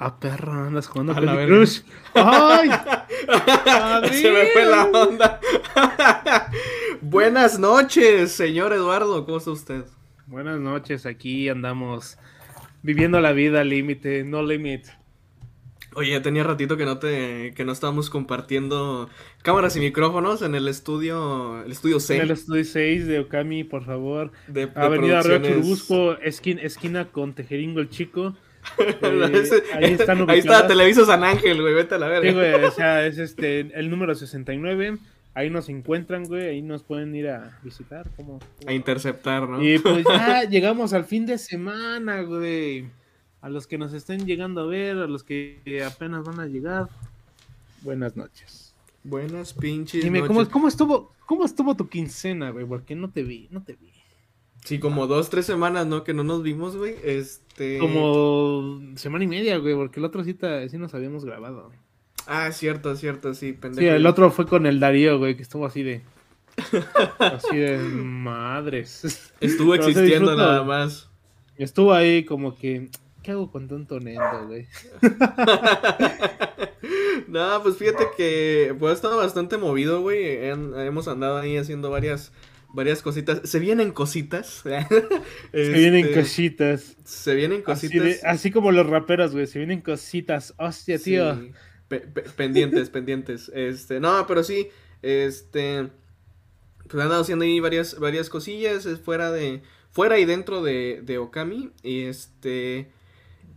Ah, perro, andas jugando A con la. Crush. ¡Ay! Se me fue la onda. Buenas noches, señor Eduardo. ¿Cómo está usted? Buenas noches, aquí andamos viviendo la vida límite, no limit. Oye, tenía ratito que no te, que no estábamos compartiendo cámaras y micrófonos en el estudio, el estudio C En el estudio 6 de Okami, por favor. de, de Avenida Río. Churubusco, esquina, esquina con Tejeringo el Chico. Eh, Ese- ahí están Ahí está. Televisa San Ángel, güey, vete a la verga. Sí, güey, o sea, es este, el número 69. Ahí nos encuentran, güey, ahí nos pueden ir a visitar. como A interceptar, ¿no? Y pues ya llegamos al fin de semana, güey. A los que nos estén llegando a ver, a los que apenas van a llegar, buenas noches. Buenas pinches Dime, noches. ¿cómo, cómo estuvo, ¿cómo estuvo tu quincena, güey? Porque no te vi, no te vi. Sí, como dos, tres semanas, ¿no? Que no nos vimos, güey. Este... Como semana y media, güey, porque el otro cita sí nos habíamos grabado. Ah, cierto, cierto, sí, pendejo. Sí, el otro fue con el Darío, güey, que estuvo así de... Así de madres. Estuvo Pero existiendo nada más. Estuvo ahí como que... ¿Qué hago con tanto nendo, güey? no, pues fíjate que pues ha estado bastante movido, güey. Hemos andado ahí haciendo varias varias cositas. Se vienen cositas. Se vienen Este, cositas. Se vienen Así, cositas. de- así como los raperos, güey. Se vienen cositas. Hostia, Sí, tío. pe- pe- pendientes, pendientes. Este, no, pero sí, este pues han andado haciendo ahí varias varias cosillas fuera de fuera y dentro de, de Okami y este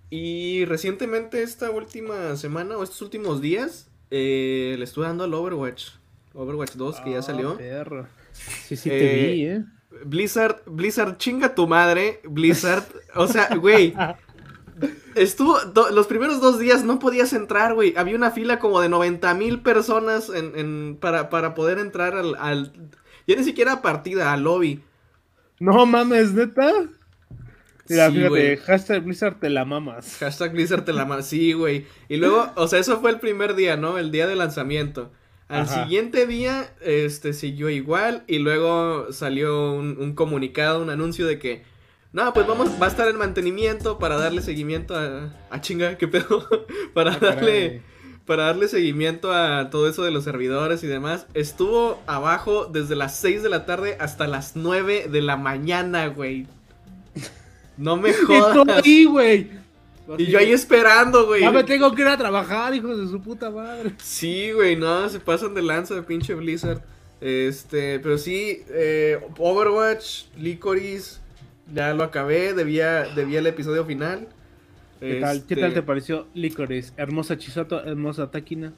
y recientemente esta última semana o estos últimos días eh, le estuve dando al Overwatch. Overwatch 2 que ya Ah, salió. perro. Sí, sí te Eh, vi, ¿eh? Blizzard, Blizzard, chinga tu madre, Blizzard. O sea, güey, estuvo, do- los primeros dos días no podías entrar, güey. Había una fila como de 90 mil personas en, en- para, para poder entrar al, al- ya ni siquiera partida, al lobby. No mames, neta. Mira, Sí, fíjate, hashtag Blizzard te la mamas. Hashtag Blizzard te la ma- Sí, güey. Y luego, o sea, eso fue el primer día, ¿no? El día de lanzamiento. Al Ajá. siguiente día, este, siguió igual. Y luego salió un, un comunicado, un anuncio de que. No, pues vamos, va a estar en mantenimiento para darle seguimiento a. A chinga, qué pedo. para Ah, darle. Para darle seguimiento a todo eso de los servidores y demás. Estuvo abajo desde las 6 de la tarde hasta las 9 de la mañana, güey. No me jodas. ahí, güey. Y yo ahí esperando, güey. Ya me tengo que ir a trabajar, hijos de su puta madre. Sí, güey, no, se pasan de lanza de pinche Blizzard. Este, pero sí, eh, Overwatch, Licorice, ya lo acabé, debía, debía el episodio final. ¿Qué tal, ¿Qué Este, tal te pareció Licorice? Hermosa Chisato, hermosa Táquina.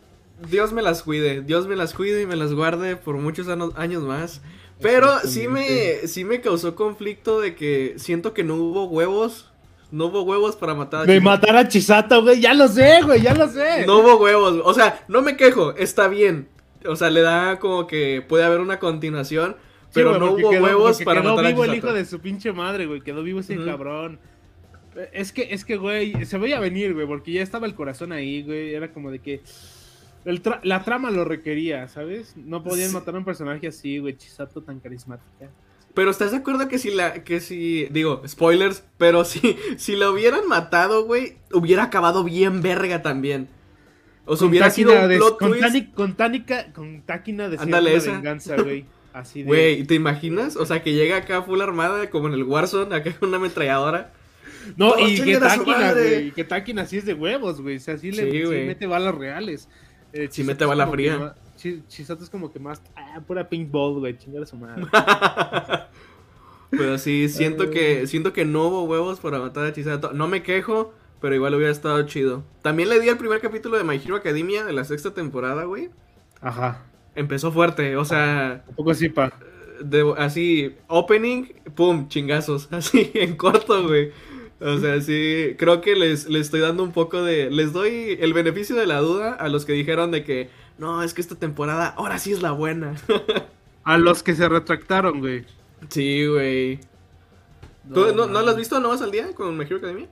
Dios me las cuide, Dios me las cuide y me las guarde por muchos años más. Pero sí me, sí me causó conflicto de que siento que no hubo huevos, no hubo huevos para matar a De Chisato. matar a Chisato, güey. Ya lo sé, güey, ya lo sé. No hubo huevos, o sea, no me quejo, está bien. O sea, le da como que puede haber una continuación, Sí, pero güey, no hubo quedó- huevos para quedó matar a vivo el hijo de su pinche madre, güey. Quedó vivo ese cabrón. Eh, Es que, es que, güey, se veía venir, güey, porque ya estaba el corazón ahí, güey. Era como de que. el tra- la trama lo requería, ¿sabes? No podían Sí. matar a un personaje así, güey. Chisato tan carismática. Pero ¿estás de acuerdo que si la, que si, digo, spoilers, pero si, si lo hubieran matado, güey, hubiera acabado bien verga también. O sea, hubiera sido un de- plot con, twist. Con Tánica, con Táquina de Ándale, esa. venganza, güey. Así de. Güey, ¿te imaginas? O sea, que llega acá full armada, como en el Warzone, acá con una ametralladora. No, ¡Oh, y que Táquina, güey. Que Táquina sí es de huevos, güey. O sea, sí, le Sí, mete balas reales. Eh, Sí Chisato mete bala fría. Chisato es como que más. Ah, pura paintball, güey. Chingar a su madre. Pero sí, siento que, siento que no hubo huevos para matar a Chisato. No me quejo, pero igual hubiera estado chido. También le di el primer capítulo de My Hero Academia de la sexta temporada, güey. Ajá. Empezó fuerte, o sea, Un poco sí, pa. de- así, opening, pum, chingazos, así, en corto, güey. O sea, sí, creo que les, les estoy dando un poco de... Les doy el beneficio de la duda a los que dijeron de que, no, es que esta temporada ahora sí es la buena. A los que se retractaron, güey. sí, güey. ¿Tú no, no lo has visto nomás al día con My Hero Academia?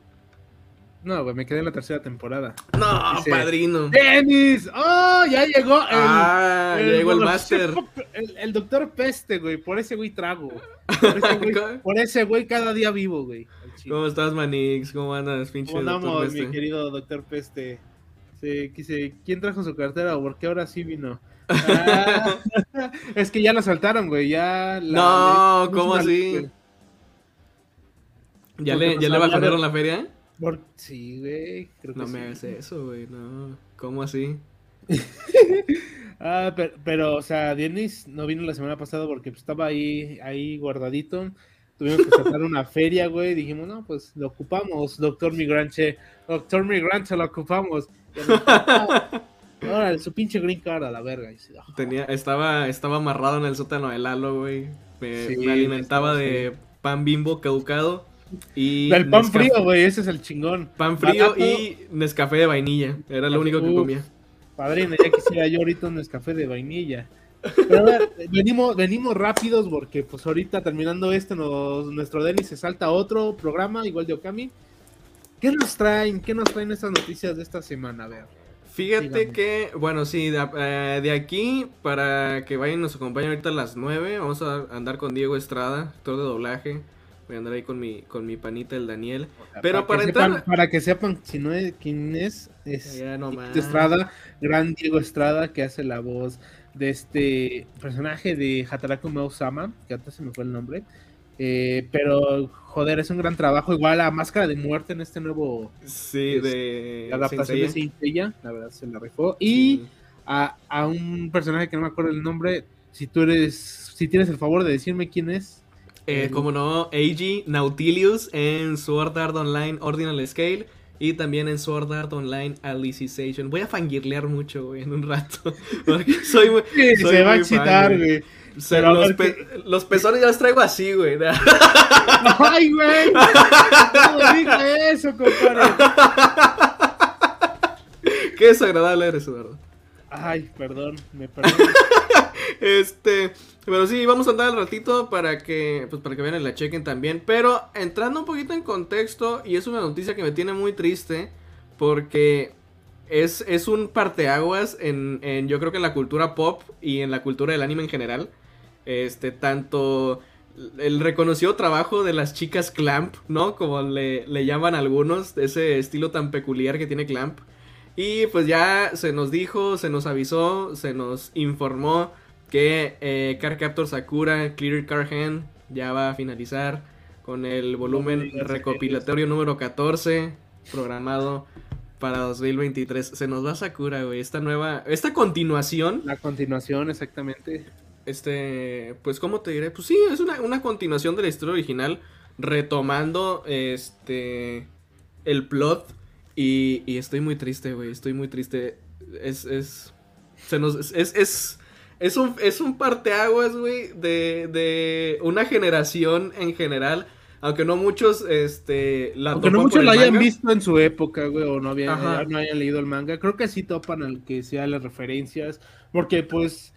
No, güey, me quedé en la tercera temporada. No, Dice, padrino. ¡Denis! ¡Oh! Ya llegó el. ah, ya llegó el máster. El, el doctor Peste, güey. Por ese güey trago. Por ese güey, por ese güey cada día vivo, güey. ¿Cómo estás, Manix? ¿Cómo andas, pinche ¿Cómo doctor andamos, mi querido doctor Peste? Se, quise, ¿Quién trajo su cartera? ¿Por qué ahora sí vino? Ah, es que ya la saltaron, güey. Ya la- No, le- ¿cómo así? güey. ¿Ya Porque le, ¿ya le hablaron- bajonaron la feria? Por- Sí, güey. Creo que No sí. me hagas eso, güey, no. ¿Cómo así? Ah, pero, pero, o sea, Denis no vino la semana pasada porque pues, estaba ahí, ahí guardadito. Tuvimos que sacar una feria, güey. Dijimos, no, pues lo ocupamos, doctor Migrante. Doctor Migrante, lo ocupamos. "Ah, Órale, su pinche green card a la verga. "Ah". Tenía, estaba, estaba amarrado en el sótano de Lalo, güey. Me, Sí, me alimentaba de pan bimbo caducado y Del pan Nescafé- frío, güey, ese es el chingón. Pan frío Barato. y Nescafé de vainilla. Era lo único que Uf. comía. Padrino, ya quisiera yo ahorita un café de vainilla. Pero a ver, venimos, venimos rápidos porque pues ahorita terminando este, nos- nuestro Denis se salta a otro programa, igual de Okami. ¿Qué nos traen? ¿Qué nos traen estas noticias de esta semana? A ver. Fíjate Dígame. que, bueno, sí, de, eh, de aquí, para que vayan nos acompañen ahorita a las 9, vamos a andar con Diego Estrada, actor de doblaje. Voy a andar ahí con mi, con mi panita, el Daniel. Pero para que entrar- sepan- para que sepan si no es quién es, es Diego. Estrada, gran Diego Estrada, que hace la voz de este personaje de Hataraku Mausama, que antes se me fue el nombre. Eh, pero, joder, es un gran trabajo. Igual a Máscara de Muerte en este nuevo Sí, de la adaptación de Seiya, la verdad se la rifó. Y Sí. a, a un personaje que no me acuerdo el nombre, si tú eres, si tienes el favor de decirme quién es. Eh, como no, Eiji Nautilius en Sword Art Online Ordinal Scale y también en Sword Art Online Alicization. Voy a fangirlear mucho, güey, en un rato. Porque soy muy. Sí, soy se va a excitar, güey. O sea, los, pe- los pezones ya los traigo así, güey. ¡Ay, güey! No digas eso, compadre. Qué desagradable eres, Eduardo. Ay, perdón, me perdón. Este, pero sí, vamos a andar al ratito para que, pues para que vean y la chequen también. Pero entrando un poquito en contexto, y es una noticia que me tiene muy triste, porque es, es un parteaguas en, en, yo creo que en la cultura pop y en la cultura del anime en general. Este, tanto el reconocido trabajo de las chicas Clamp, ¿no? Como le, le llaman algunos, ese estilo tan peculiar que tiene Clamp. Y pues ya se nos dijo, se nos avisó, se nos informó que eh, Car Captor Sakura Clear Car Hand ya va a finalizar con el volumen recopilatorio número 14 programado para 2023. Se nos va Sakura, güey, esta nueva, esta continuación La continuación, exactamente. este, pues, ¿cómo te diré? Pues sí, es una, una continuación de la historia original, retomando, este, el plot. Y, y estoy muy triste, güey, estoy muy triste. Es, es, se nos, es, es, es, un, es un parteaguas, güey, de, de una generación en general. Aunque no muchos, este, la Aunque no muchos lo el hayan manga. visto en su época, güey, o no, habían, Ajá. no hayan leído el manga, creo que sí topan al que sea las referencias, porque pues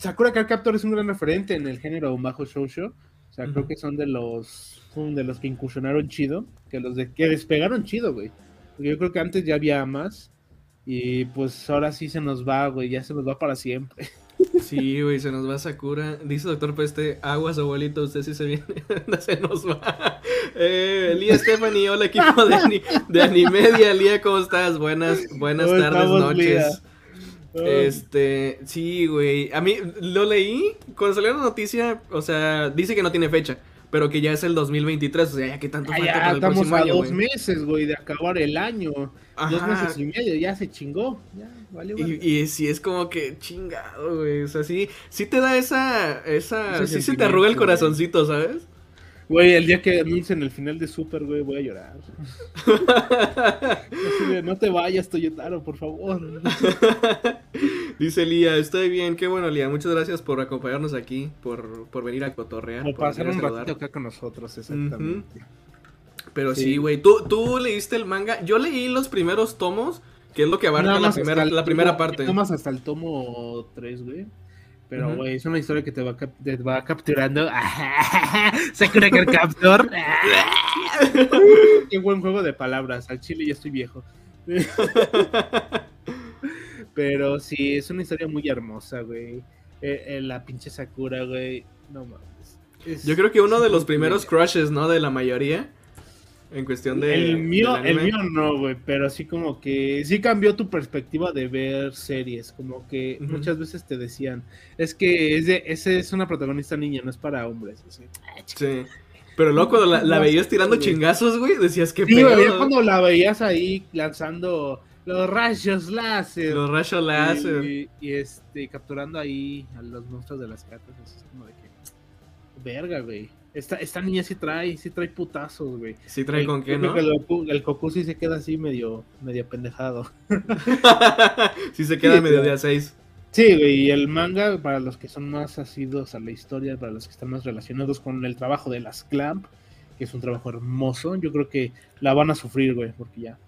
Sakura Card Captor es un gran referente en el género bajo shoujo, o sea, creo que son de los son de los que incursionaron chido, que los de que despegaron chido, güey. Porque yo creo que antes ya había más y pues ahora sí se nos va, güey, ya se nos va para siempre. Sí, güey, se nos va Sakura. Dice doctor Peste, aguas, abuelito, usted sí se viene. se nos va. Eh, Lía Stephanie, hola equipo de, ani- de Animedia. Lía, ¿cómo estás? Buenas, buenas ¿Cómo tardes, noches. Este, sí, güey. A mí lo leí cuando salió la noticia. O sea, dice que no tiene fecha, pero que ya es el 2023. O sea, ya que tanto Ah, falta ya para el estamos próximo a año, dos meses, güey, de acabar el año. Dos meses y medio, ya se chingó. Ya, vale, vale. Y, y sí es como que chingado, güey. O sea, sí, sí te da esa, esa, Ese sí se te arruga el corazoncito, ¿sabes? Güey, el día que anuncien el final de Super, güey, voy a llorar. Así de, no te vayas, Toyotaro, por favor. Dice Lía, estoy bien, qué bueno Lía, muchas gracias por acompañarnos aquí, por, por venir a cotorrear. Como por pasar un saludar. ratito acá con nosotros, exactamente. Pero Sí. sí, güey, ¿tú, tú leíste el manga, yo leí los primeros tomos, que es lo que abarca la primera, el la primera tomo- parte. Tomas hasta el tomo 3, güey. Pero, güey, es una historia que te va, te va capturando. Sakura Captor. Qué buen juego de palabras. Al chile ya estoy viejo. Pero sí, es una historia muy hermosa, güey. Eh, eh, la pinche Sakura, güey. No mames. Es- Yo creo que uno de los primeros crushes, ¿no? De la mayoría. En cuestión de. El mío, el mío no, güey, pero así como que sí cambió tu perspectiva de ver series, como que muchas veces te decían, es que es de, ese es una protagonista niña, no es para hombres. así. Sí. Pero luego cuando la, veías tirando chingazos, güey, decías que Sí, güey, cuando la veías ahí lanzando los rayos láser. Los rayos láser. Y, y, este, capturando ahí a los monstruos de las cartas. es como de que. Verga, güey. Esta, esta niña sí trae, sí trae putazos, güey. Sí trae El- con qué, ¿no? El, el Goku sí se queda así medio, medio pendejado. sí se queda Sí, medio güey. de a seis. Sí, güey, y el manga, para los que son más asidos a la historia, para los que están más relacionados con el trabajo de las Clamp, que es un trabajo hermoso, yo creo que la van a sufrir, güey, porque ya,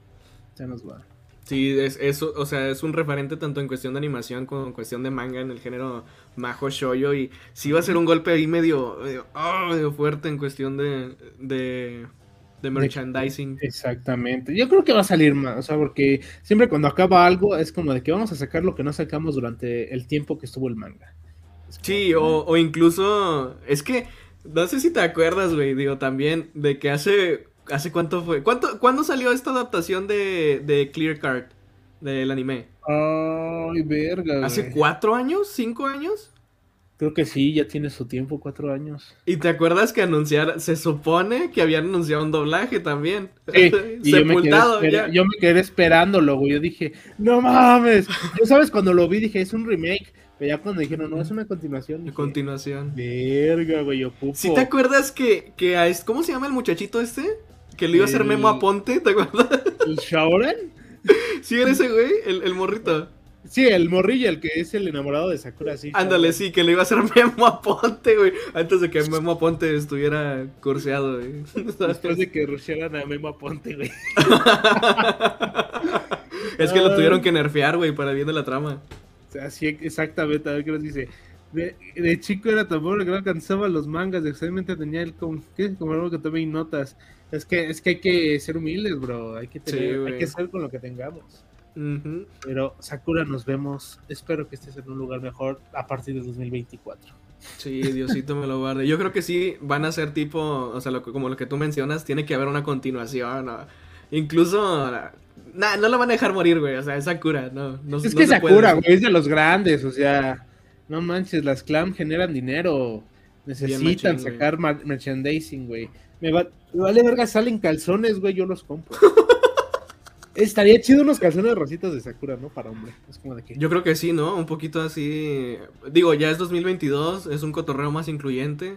ya nos va. Sí, es, es, o sea, es un referente tanto en cuestión de animación como en cuestión de manga en el género Majo Shoyo. Y sí va a ser un golpe ahí medio, medio, ah, medio fuerte en cuestión de, de, de merchandising. Exactamente. Yo creo que va a salir más, o sea, porque siempre cuando acaba algo es como de que vamos a sacar lo que no sacamos durante el tiempo que estuvo el manga. Como Sí, o, o incluso, es que, no sé si te acuerdas, güey, digo, también de que hace, ¿hace cuánto fue? ¿Cuánto, ¿Cuándo salió esta adaptación de, de Clear Card, del anime? Ay, verga. ¿Hace güey. cuatro años? ¿Cinco años? Creo que sí, ya tiene su tiempo, cuatro años. ¿Y te acuerdas que anunciar, se supone que habían anunciado un doblaje también? Sí, y yo me, Sepultado, ya. yo me quedé esperándolo, güey. Yo dije, no mames. Yo, ¿sabes? Cuando lo vi dije, es un remake. Pero ya cuando dijeron, no, es una continuación. Dije, continuación. Verga, güey, ocupo. ¿Sí te acuerdas que, que a ¿cómo se llama el muchachito este? Que le iba a hacer Memo a Ponte, ¿te acuerdas? ¿El Shaoran? Sí, era ese güey, el, el morrito. Sí, el morrillo, el que es el enamorado de Sakura, sí. Ándale, sí, que le iba a hacer Memo a Ponte, güey. Antes de que Memo a Ponte estuviera curseado, güey. Después de que rushearan a Memo Aponte, güey. es que lo tuvieron que nerfear, güey, para bien de la trama. O sea, sí, exactamente, a ver qué nos dice. De, de chico era tan pobre que no alcanzaba los mangas, excelente tenía el con, ¿qué? como algo que tomé notas. Es que, es que hay que ser humildes, bro. Hay que tener, hay que ser con lo que tengamos. Pero Sakura nos vemos. Espero que estés en un lugar mejor a partir de 2024. Sí, Diosito me lo guarde. Yo creo que sí van a ser tipo, o sea, lo como lo que tú mencionas, tiene que haber una continuación. ¿no? Incluso, nah, no la van a dejar morir, güey. O sea, es Sakura, no. no es no que. Sakura, güey, es de los grandes. O sea, no manches, las clam generan dinero. Necesitan machín, sacar merchandising, güey. Me, va- me vale verga, salen calzones, güey, yo los compro. Estaría chido unos calzones rositas de Sakura, ¿no? Para hombre. Es como de que. Yo creo que sí, ¿no? Un poquito así. Digo, ya es 2022, es un cotorreo más incluyente.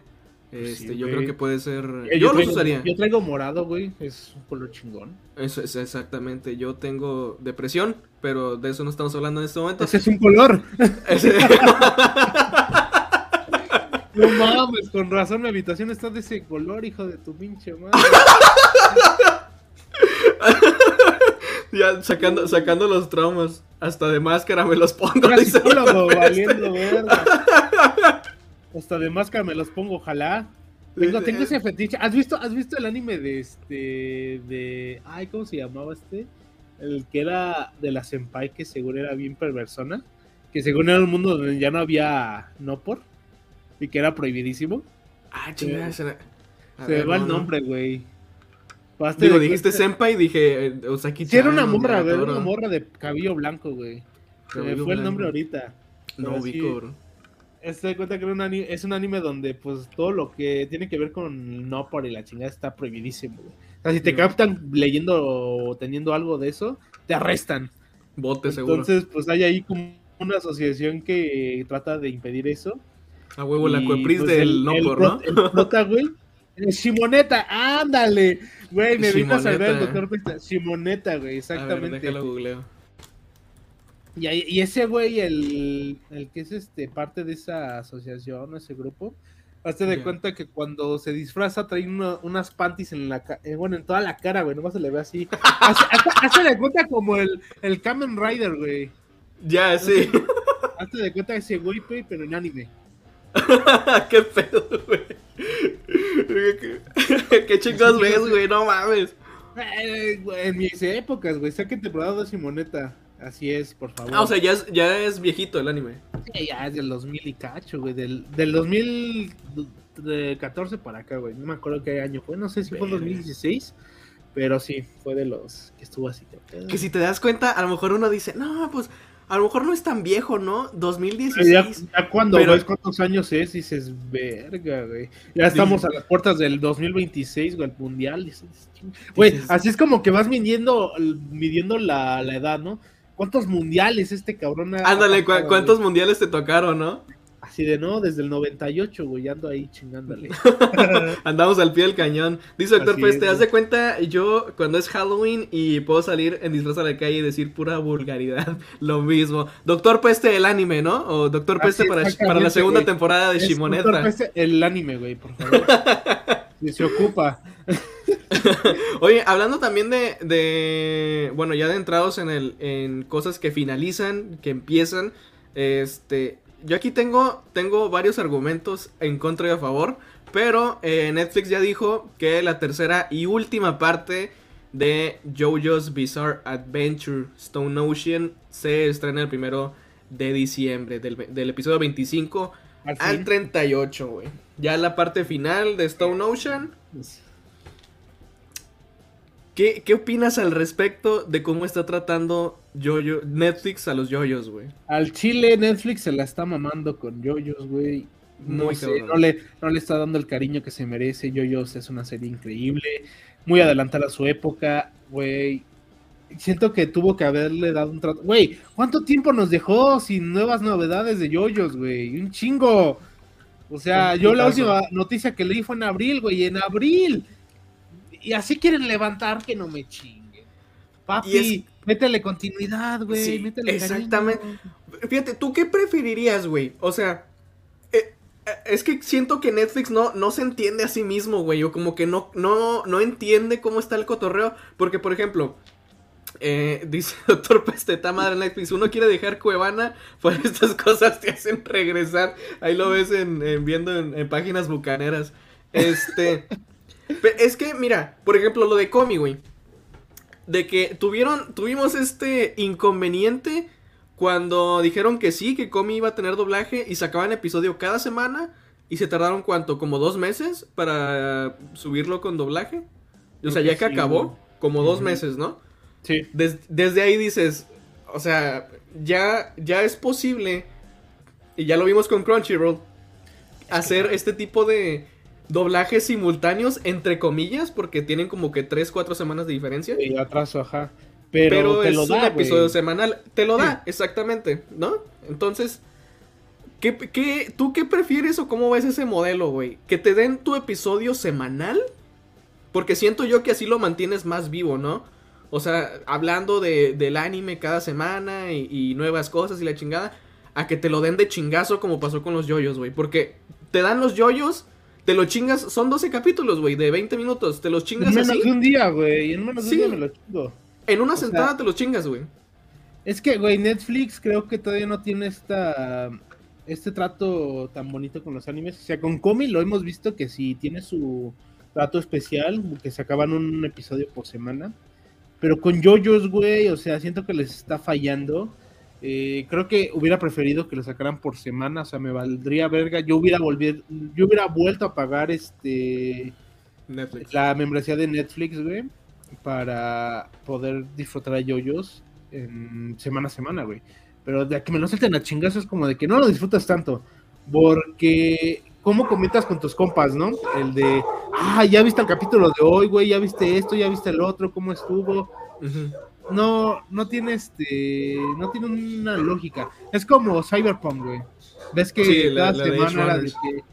Pues Este, sí, yo güey. creo que puede ser. Eh, Yo, los traigo, usaría. Yo traigo morado, güey. Es un color chingón. Eso es exactamente. Yo tengo depresión, pero de eso no estamos hablando en este momento. Ese es un color. Ese- No mames, con razón mi habitación está de ese color, hijo de tu pinche madre. ya sacando, sacando los traumas. Hasta de máscara me los pongo. El psicólogo, vato este. valiendo verga. Hasta de máscara me los pongo, ojalá. Tengo, tengo ese fetiche. ¿Has visto, ¿Has visto el anime de este. de. Ay, ¿cómo se llamaba este? El que era de la Senpai, que seguro era bien perversona. Que según era un mundo donde ya no había no por. Y que era prohibidísimo. Ah, chingada. a Se me va el no. nombre, güey. Digo, dijiste senpai y dije eh, Osaki Sí, era una morra, güey. Era una morra de cabello blanco, güey. Se me fue el nombre ahorita. No ubico, bro. Este de cuenta que era un ani- es un anime donde pues todo lo que tiene que ver con no por y la chingada está prohibidísimo, güey. O sea, si te captan leyendo o teniendo algo de eso, te arrestan. Bote seguro. Entonces, pues hay ahí como una asociación que trata de impedir eso. A huevo, la cuepris pues, del el- no el por, ¿no? El prota, güey. el Shimoneta, ándale. Güey, me vino a salvar el doctor Pesta. Shimoneta, güey, A ver, exactamente. déjalo googleo. Y, ese güey, el, el que es este parte de esa asociación, ese grupo, hazte de cuenta que cuando se disfraza trae uno- unas panties en la eh, bueno, en toda la cara, güey, nomás se le ve así. Hace, hace de cuenta como el, el Kamen Rider, güey. Ya, sí. Hazte de cuenta ese güey, güey, pero en anime. Qué pedo, güey. ¿Qué, chingados ves, güey? No mames. Eh, güey, en mis épocas, güey, sáquete temporada de Simoneta. Así es, por favor. Ah, o sea, ya es, ya es viejito el anime. Sí, ya es del 2000 y cacho, güey. Del, del 2014 para acá, güey. No me acuerdo qué año fue. No sé si fue Verga. 2016. Pero sí, fue de los que estuvo así. Que si te das cuenta, a lo mejor uno dice, no, pues a lo mejor no es tan viejo, ¿no? 2016. Ya, ya cuando ves cuántos años es, dices, verga, güey. Ya estamos a las puertas del 2026, güey, el mundial. Güey, así es como que vas midiendo, midiendo la, la edad, ¿no? ¿Cuántos mundiales este cabrón ha Ándale, ¿cuántos mundiales te tocaron, no? Así de no, desde el 98, güey, ando ahí chingándole. Andamos al pie del cañón. Dice doctor pues, ¿te das de cuenta? Yo, cuando es Halloween y puedo salir en disfraz a la calle y decir pura vulgaridad, lo mismo. Doctor Peste, el anime, ¿no? O Doctor Peste para, para, la segunda temporada de Shimoneta. Doctor Peste, el anime, güey, por favor. se ocupa. Oye, hablando también de, de, bueno, ya de entrados en el, en cosas que finalizan, que empiezan, este, yo aquí tengo, tengo varios argumentos en contra y a favor, pero eh, Netflix ya dijo que la tercera y última parte de JoJo's Bizarre Adventure Stone Ocean se estrena el primero de diciembre, del, episodio 25 al, 38, güey. Ya la parte final de Stone Ocean. Pues, ¿Qué, ¿Qué, opinas al respecto de cómo está tratando Yoyo, Netflix a los yoyos, güey? Al Chile Netflix se la está mamando con yoyos, güey. No, no le, no le está dando el cariño que se merece. Yoyos es una serie increíble, muy adelantada a su época, güey. Siento que tuvo que haberle dado un trato. Güey, ¿cuánto tiempo nos dejó sin nuevas novedades de yoyos, güey? Un chingo. O sea, yo la última noticia que leí fue en abril, güey, en abril y así quieren levantar que no me chinguen. Papi, métele continuidad, güey. Sí, métele exactamente. Fíjate, ¿tú qué preferirías, güey? O sea, eh, eh, es que siento que Netflix no, no se entiende a sí mismo, güey. O como que no, no, no entiende cómo está el cotorreo. Porque, por ejemplo, eh, dice Doctor Pesteta Madre Netflix, uno quiere dejar Cuevana, pues estas cosas te hacen regresar. Ahí lo ves en, viendo en, páginas bucaneras. Este, es que, mira, por ejemplo, lo de Comi, güey. De que tuvieron, tuvimos este inconveniente cuando dijeron que sí, que Comi iba a tener doblaje y sacaban episodio cada semana. Y se tardaron cuánto, como dos meses para subirlo con doblaje. O sea, ya que acabó, como dos meses, ¿no? Sí. desde ahí dices, o sea, ya, ya es posible, y ya lo vimos con Crunchyroll, hacer este tipo de, doblajes simultáneos, entre comillas, porque tienen como que 3, 4 semanas de diferencia. Y atraso, ajá. Pero, es un episodio semanal. Te lo da, exactamente, ¿no? Entonces, ¿qué, qué, tú qué prefieres o cómo ves ese modelo, güey? ¿Que te den tu episodio semanal? Porque siento yo que así lo mantienes más vivo, ¿no? O sea, hablando de, del anime cada semana y, y, nuevas cosas y la chingada, a que te lo den de chingazo como pasó con los yoyos, güey. Porque te dan los yoyos te lo chingas, son 12 capítulos, güey, de 20 minutos. Te los chingas en menos de un día, güey. En menos de un día me lo chingo. En una sentada te los chingas, güey. Es que, güey, Netflix creo que todavía no tiene esta este trato tan bonito con los animes. O sea, con Comi lo hemos visto que sí tiene su trato especial, que se acaban un episodio por semana. Pero con JoJo's, güey, o sea, siento que les está fallando. Eh, creo que hubiera preferido que lo sacaran por semana, o sea, me valdría verga. Yo hubiera volvido, yo hubiera vuelto a pagar este la membresía de Netflix, güey, para poder disfrutar a yoyos en semana a semana, güey. Pero de que me lo salten a chingazos es como de que no lo disfrutas tanto. Porque, ¿cómo comentas con tus compas, no? El de, ah, ya viste el capítulo de hoy, güey, ya viste esto, ya viste el otro, cómo estuvo no, no tiene este, no tiene una lógica. Es como Cyberpunk, güey. Ves que cada semana era de que,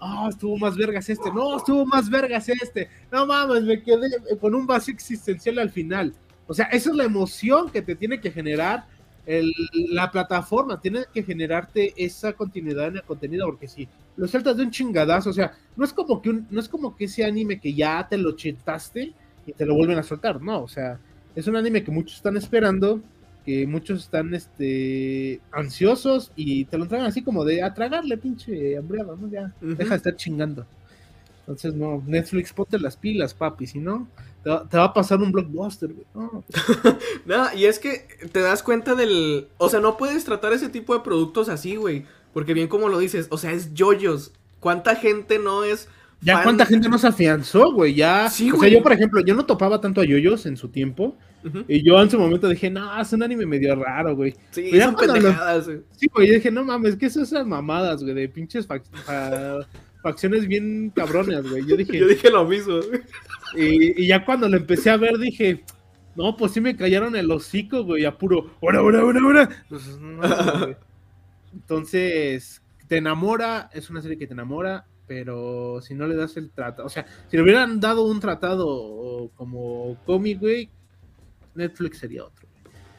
oh, estuvo más vergas este, no, estuvo más vergas este, no mames, me quedé con un vacío existencial al final. O sea, esa es la emoción que te tiene que generar el, la plataforma, tiene que generarte esa continuidad en el contenido, porque si lo saltas de un chingadazo, o sea, no es como que un, no es como que ese anime que ya te lo chetaste y te lo vuelven a soltar, no, o sea, es un anime que muchos están esperando, que muchos están este ansiosos y te lo traen así como de a tragarle, pinche hambriado, ¿no? Ya, deja de estar chingando. Entonces, no, Netflix, ponte las pilas, papi, si no, te va, a pasar un blockbuster, No. no, y es que te das cuenta del. O sea, no puedes tratar ese tipo de productos así, güey. Porque bien como lo dices, o sea, es yoyos. ¿Cuánta gente no es Ya cuánta gente no se afianzó, güey. Ya. Sí, o güey. sea, yo, por ejemplo, yo no topaba tanto a yoyos en su tiempo. Y yo en su momento dije, no, es un anime medio raro, güey. Sí, ya son pendejadas. güey. Sí, güey, yo dije, no mames, ¿qué es esas mamadas, güey? De pinches fac- fa- facciones bien cabronas, güey. Yo dije, Yo dije lo mismo. güey. y, y ya cuando lo empecé a ver, dije, no, pues sí me callaron el hocico, güey, a puro, ¡hora, hora, hora, hora! Entonces, te enamora, es una serie que te enamora, pero si no le das el tratado, o sea, si le hubieran dado un tratado como cómic, güey, Netflix sería otro.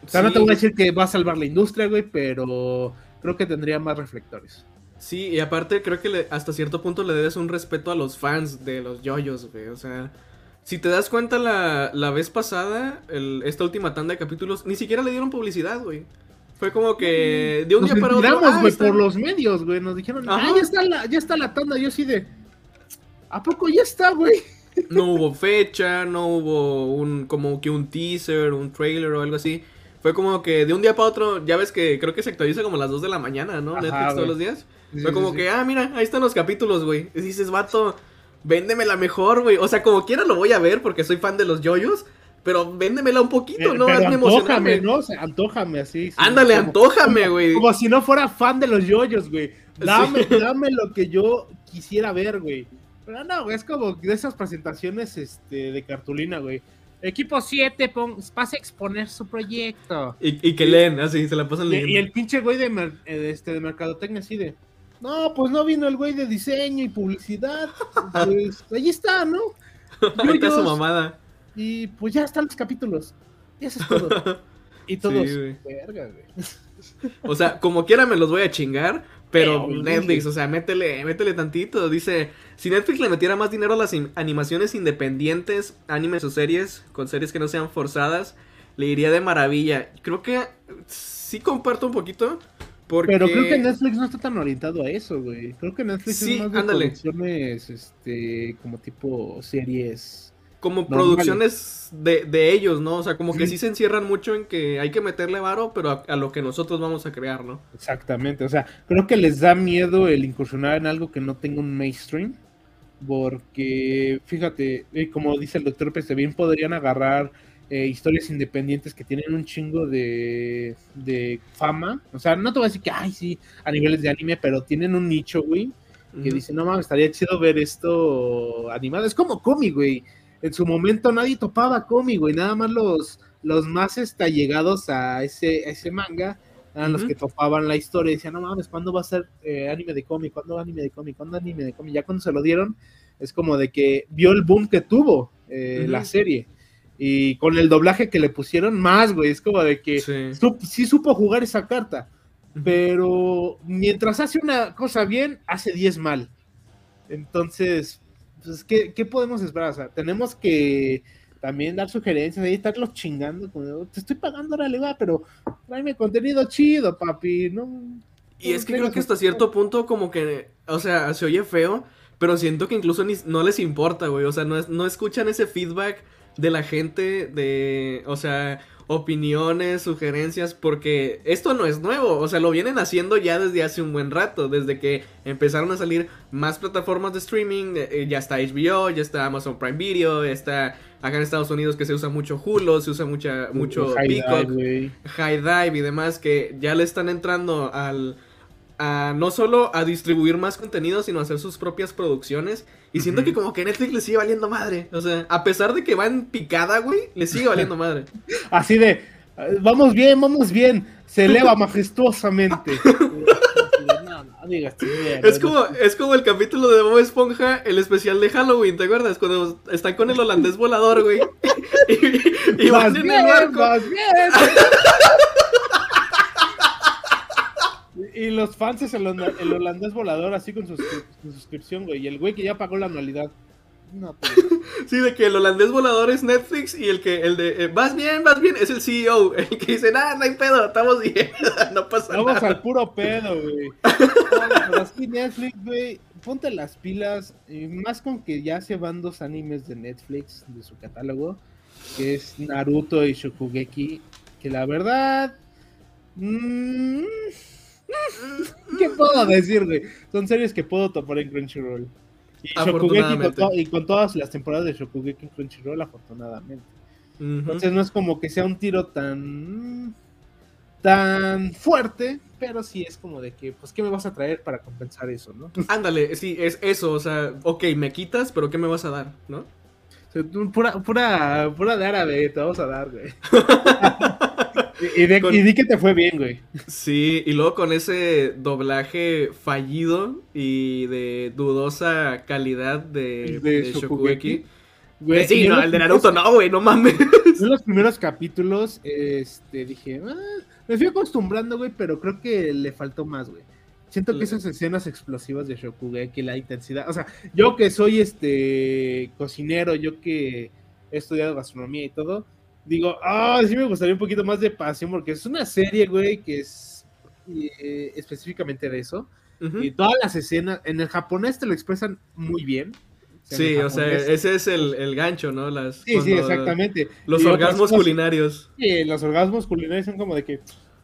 O sea, no te voy a decir que va a salvar la industria, güey, pero creo que tendría más reflectores. Sí, y aparte creo que le- hasta cierto punto le debes un respeto a los fans de los yoyos, güey. O sea, si te das cuenta la, la vez pasada, el- esta última tanda de capítulos, ni siquiera le dieron publicidad, güey. Fue como que de un Nos día para otro. ah, güey, por los medios, güey. Nos dijeron, Ajá. ah, ya está la, ya está la tanda. Yo así de, ¿a poco ya está, güey? No hubo fecha, no hubo un como que un teaser, un trailer o algo así. Fue como que de un día para otro, ya ves que creo que se actualiza como a las 2 de la mañana, ¿no? Ajá, Netflix todos los días. Sí, Fue como sí. que, ah, mira, ahí están los capítulos, güey. Y dices, vato, véndemela mejor, güey. O sea, como quiera lo voy a ver porque soy fan de los yoyos, pero véndemela un poquito, Eh, ¿no? Hazme antójame. ¿no? O sea, antójame así. sí, Ándale, como- antójame, güey. Como si no fuera fan de los yoyos, güey. Dame, Sí. dame lo que yo quisiera ver, güey. Pero no, güey, es como de esas presentaciones este, de cartulina, güey. Equipo 7 pasa a exponer su proyecto. Y, y que leen, así, se la pasan leyendo. y el pinche güey de, mer- eh, de este, de mercadotecnia así de. No, pues no vino el güey de diseño y publicidad. Pues ahí está, ¿no? Está su yoyos. mamada. Y pues ya están los capítulos. Y eso es todo. Y todos, Sí, güey. verga, güey. O sea, como quiera me los voy a chingar, pero Pero, Netflix, güey. o sea, métele, métele tantito. Dice, si Netflix le metiera más dinero a las animaciones independientes, animes o series, con series que no sean forzadas, le iría de maravilla. Creo que sí comparto un poquito, porque... Pero creo que Netflix no está tan orientado a eso, güey. Creo que Netflix Sí, es más de ándale. producciones, este, como tipo series. Como producciones de, de ellos, ¿no? O sea, como que Sí. sí se encierran mucho en que hay que meterle varo, pero a, a lo que nosotros vamos a crear, ¿no? Exactamente. O sea, creo que les da miedo el incursionar en algo que no tenga un mainstream. Porque, fíjate, eh, como dice el doctor Peste, bien podrían agarrar eh, historias independientes que tienen un chingo de, de fama. O sea, no te voy a decir que, ay, sí, a niveles de anime, pero tienen un nicho, güey. que dice, no mames, estaría chido ver esto animado. Es como cómic, güey. En su momento nadie topaba cómic, güey. Nada más los, los más este, allegados a ese, a ese manga eran los que topaban la historia y decían, no mames, ¿cuándo va a ser eh, anime de cómic? ¿Cuándo anime de cómic? ¿Cuándo anime de cómic? Ya cuando se lo dieron, es como de que vio el boom que tuvo eh, la serie. Y con el doblaje que le pusieron más, güey. Es como de que Sí. sup- sí supo jugar esa carta pero mientras hace una cosa bien, hace 10 mal. Entonces, pues, ¿qué, qué podemos esperar? O sea, tenemos que también dar sugerencias, ahí estarlos chingando. como, te estoy pagando, órale, va, pero tráeme contenido chido, papi. No, Y es que creo que hasta cierto punto como que, o sea, se oye feo, pero siento que incluso ni, no les importa, güey. O sea, no, es- no escuchan ese feedback de la gente, de, o sea, opiniones, sugerencias, porque esto no es nuevo. O sea, lo vienen haciendo ya desde hace un buen rato, desde que empezaron a salir más plataformas de streaming. eh, ya está HBO, ya está Amazon Prime Video, está acá en Estados Unidos que se usa mucho Hulu, se usa mucha, mucho High Peacock. dive. High Dive y demás que ya le están entrando al a no solo a distribuir más contenido, sino a hacer sus propias producciones. Y siento que como que Netflix le sigue valiendo madre. O sea, a pesar de que va en picada, güey, le sigue valiendo madre. Así de, vamos bien, vamos bien. Se eleva majestuosamente. no, no Es como, es como el capítulo de Bob Esponja, el especial de Halloween, ¿te acuerdas? Cuando están con el holandés volador, güey. y, van en bien, el barco. vas bien. Y los fans es el, holandés volador así con su, su suscripción, güey. Y el güey que ya pagó la anualidad. No, pues, Sí, de que el holandés volador es Netflix y el que, el de, eh, vas bien, vas bien, es el CEO. El que dice, nah, no hay pedo, estamos bien, no pasa vamos nada. al puro pedo, güey. No, así Netflix, güey, ponte las pilas. y más con que ya se van dos animes de Netflix de su catálogo, que es Naruto y Shokugeki. Que la verdad. mm, ¿Qué puedo decir, güey? Son series que puedo topar en Crunchyroll. Y, Shokugeki con y con todas las temporadas de Shokugeki en Crunchyroll, afortunadamente. Entonces no es como que sea un tiro tan tan fuerte, pero sí es como de que, pues, ¿qué me vas a traer para compensar eso, no? Ándale, sí, es eso, o sea, ok, me quitas, pero ¿qué me vas a dar, no? pura, pura, pura de árabe te vamos a dar, güey. y, di que te fue bien, güey. Sí, y luego con ese doblaje fallido y de dudosa calidad de, de, Shokugeki. Güey, sí, no, el de Naruto no, güey, no mames. En los primeros capítulos, este, dije, ah, me fui acostumbrando, güey, pero creo que le faltó más, güey. Siento que esas escenas explosivas de Shokugeki, la intensidad, o sea, yo que soy este cocinero, yo que he estudiado gastronomía y todo, digo, ah, sí me gustaría un poquito más de pasión porque es una serie, güey, que es eh, específicamente de eso. Y todas las escenas, en el japonés te lo expresan muy bien. sí, o sea, ese es el, el gancho, ¿no? Las, sí, sí, exactamente. Los orgasmos culinarios. Sí, los orgasmos culinarios son como de que,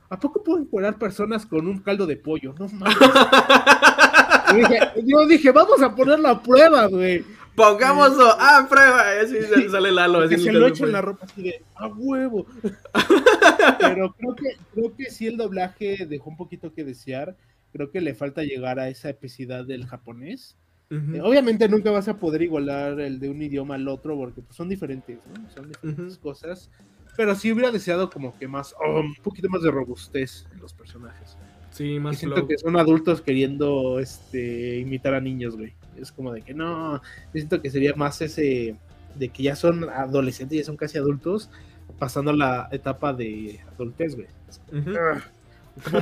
¿a poco pueden curar personas con un caldo de pollo? No mames. yo dije, vamos a ponerlo a prueba, güey. Pongámoslo a prueba. Así sale Lalo. Así se lo echo en la ropa así de a huevo. Pero creo que, creo que sí el doblaje dejó un poquito que desear. Creo que le falta llegar a esa epicidad del japonés. Eh, obviamente nunca vas a poder igualar el de un idioma al otro porque pues, son diferentes, ¿no? Son diferentes cosas. Pero sí hubiera deseado como que más, oh, un poquito más de robustez en los personajes. Sí, más siento que son adultos queriendo este imitar a niños, güey. Es como de que no, siento que sería más ese de que ya son adolescentes, ya son casi adultos, pasando la etapa de adultez, güey. Uh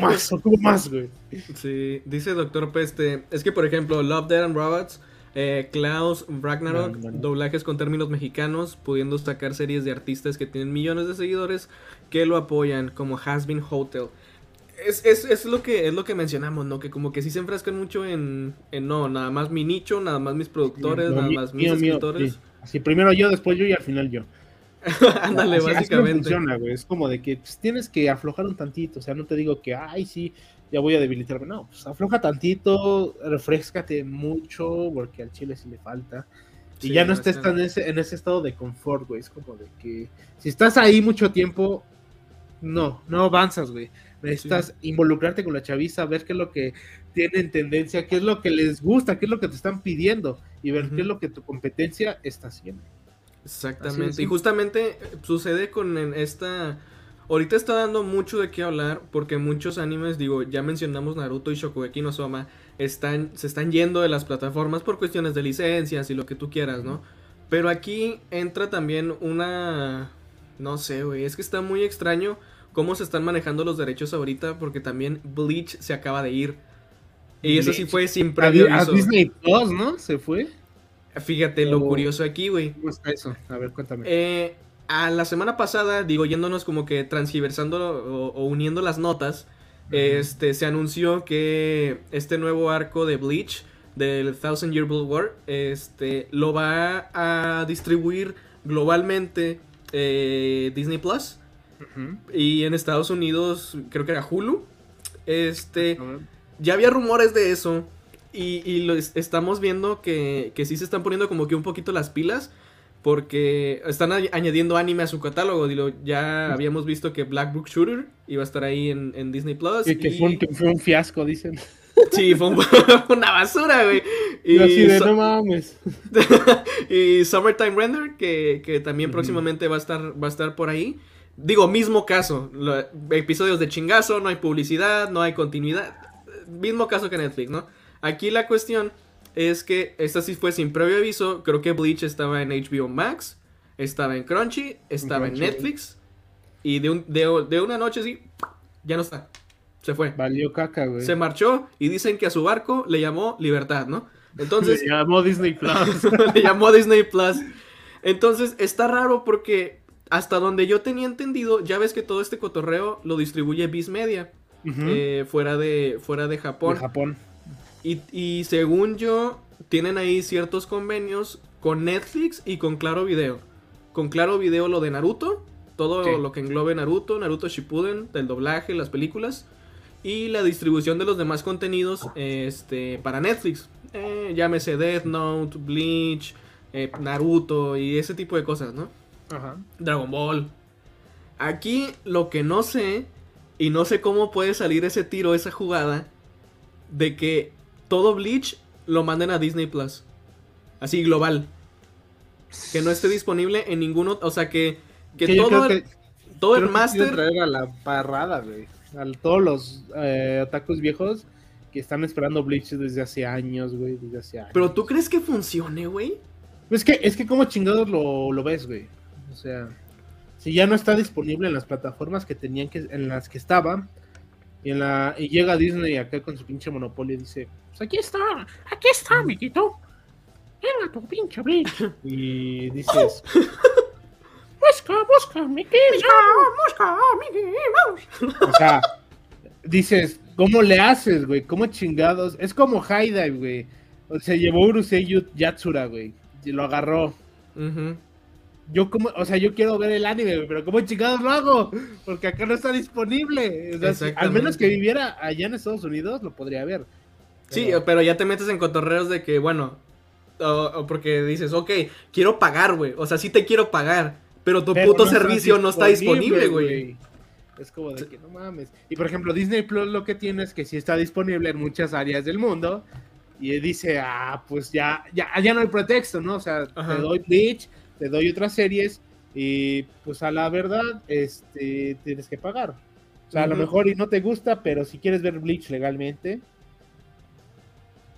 más, como más, güey. Sí, dice Doctor Peste, es que por ejemplo, Love, Dead and Robots eh, Klaus Ragnarok, doblajes con términos mexicanos, pudiendo destacar series de artistas que tienen millones de seguidores que lo apoyan, como Has Been Hotel. Es, es, es, lo que, es lo que mencionamos, ¿no? Que como que sí se enfrascan mucho en, en no, nada más mi nicho, nada más mis productores, nada más mis escritores. Así primero yo, después yo y al final yo. Ándale, básicamente. Es como de que pues, tienes que aflojar un tantito, o sea, no te digo que, ay, sí, ya voy a debilitarme. No, pues afloja tantito, refrescate mucho, porque al chile sí le falta. Y ya no estés tan en ese, en ese estado de confort, güey. Es como de que si estás ahí mucho tiempo, no, no avanzas, güey. Necesitas involucrarte con la chaviza, ver qué es lo que tienen tendencia, qué es lo que les gusta, qué es lo que te están pidiendo y ver qué es lo que tu competencia está haciendo. Exactamente. Y justamente sucede con esta Ahorita está dando mucho de qué hablar porque muchos animes, digo, ya mencionamos Naruto y Shokugeki no Soma, están, se están yendo de las plataformas por cuestiones de licencias y lo que tú quieras, ¿no? Pero aquí entra también una... No sé, güey, es que está muy extraño cómo se están manejando los derechos ahorita porque también Bleach se acaba de ir. Y eso sí fue sin previo A Disney Plus, ¿no? Se fue. Fíjate lo curioso aquí, güey. ¿Cómo está eso? A ver, cuéntame. Eh, a la semana pasada, digo, yéndonos como que transgiversando o, uniendo las notas, este, se anunció que este nuevo arco de Bleach, del Thousand Year Blood War, este, lo va a distribuir globalmente eh, Disney Plus. Y en Estados Unidos, creo que era Hulu. Este, ya había rumores de eso. Y, lo estamos viendo que, que sí se están poniendo como que un poquito las pilas porque están añadiendo anime a su catálogo. Digo, ya habíamos visto que Black Book Shooter iba a estar ahí en, Disney Plus. Y que, Fue un, fiasco, dicen. Sí, fue una basura, güey. Y, así de, no mames. y Summertime Render, que, también próximamente va a, estar, va a estar por ahí. Digo, mismo caso. episodios de chingazo, no hay publicidad, no hay continuidad. Mismo caso que Netflix, ¿no? Aquí la cuestión es que esta sí fue sin previo aviso. Creo que Bleach estaba en HBO Max, estaba en Crunchy, estaba en Netflix. Y de, de, una noche sí, ya no está. Se fue. Valió caca, güey. Se marchó y dicen que a su barco le llamó Libertad, ¿no? Entonces. le llamó Disney Plus. le llamó Disney Plus. Entonces está raro porque hasta donde yo tenía entendido, ya ves que todo este cotorreo lo distribuye Viz Media. Eh, fuera, de, fuera de Japón. De Japón. Y, según yo, tienen ahí ciertos convenios con Netflix y con Claro Video. Con Claro Video lo de Naruto, todo lo que englobe Naruto, Naruto Shippuden, el doblaje, las películas y la distribución de los demás contenidos este, para Netflix. eh, llámese Death Note, Bleach, eh, Naruto y ese tipo de cosas, ¿no? Ajá. Dragon Ball. Aquí lo que no sé, y no sé cómo puede salir ese tiro, esa jugada, de que todo Bleach lo manden a Disney Plus. Así global. Que no esté disponible en ninguno. O sea, que, que, Que yo todo, el, que- todo el máster. traer a la parrada, güey. A todos los eh, otakus viejos que están esperando Bleach desde hace años, güey. Desde hace años. Pero tú crees que funcione, güey? Es que, es que como chingados lo, lo ves, güey. O sea, si ya no está disponible en las plataformas que tenían que, en las que estaba, y en la, y llega Disney acá con su pinche monopolio y dice, pues aquí está, aquí está, amiguito. Mira tu pinche Bleach. Y dices, busca, busca, Mickey. Mosca, Mickey Mouse. O sea, dices, ¿cómo le haces, güey? ¿Cómo chingados? Es como High Dive, güey. O sea, llevó Urusei Yatsura, güey. Y lo agarró. Ujú. Yo como, o sea, yo quiero ver el anime, pero ¿cómo chingados lo hago? Porque acá no está disponible. O sea, si- al menos que viviera allá en Estados Unidos, lo podría ver. Sí, Pero- ya te metes en cotorreos de que, bueno, o, o porque dices, ok, quiero pagar, güey. O sea, sí te quiero pagar, pero tu pero puto no servicio no está disponible, güey. Es como de que no mames. Y por ejemplo, Disney Plus lo que tiene es que sí está disponible en muchas áreas del mundo. Y dice, ah, pues ya, ya, ya no hay pretexto, ¿no? O sea, Ajá. te doy Bleach, te doy otras series. Y pues a la verdad, este, tienes que pagar. O sea, a lo mejor y no te gusta, pero si quieres ver Bleach legalmente,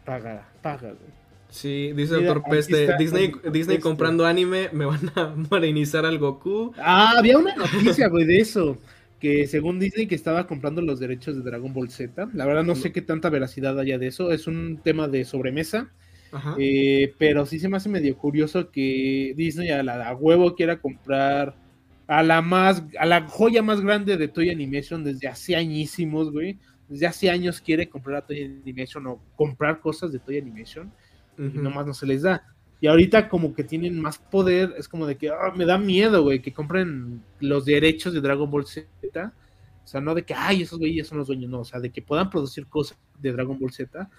paga, paga, güey. Sí, dice Mira, Peste, está Disney, el Disney comprando anime, me van a marinizar al Goku. Ah, había una noticia, güey, de eso. Que según Disney que estaba comprando los derechos de Dragon Ball Z. La verdad no sé qué tanta veracidad haya de eso. Es un tema de sobremesa. Eh, pero sí se me hace medio curioso que Disney a la a huevo quiera comprar a la más, a la joya más grande de Toy Animation desde hace añísimos, güey. Desde hace años quiere comprar a Toy Animation o comprar cosas de Toy Animation y Ujú. nomás no se les da. Y ahorita como que tienen más poder, es como de que ah, me da miedo, güey, que compren los derechos de Dragon Ball Z. O sea, no de que, ay, esos güeyes son los dueños, no, o sea, de que puedan producir cosas de Dragon Ball Z.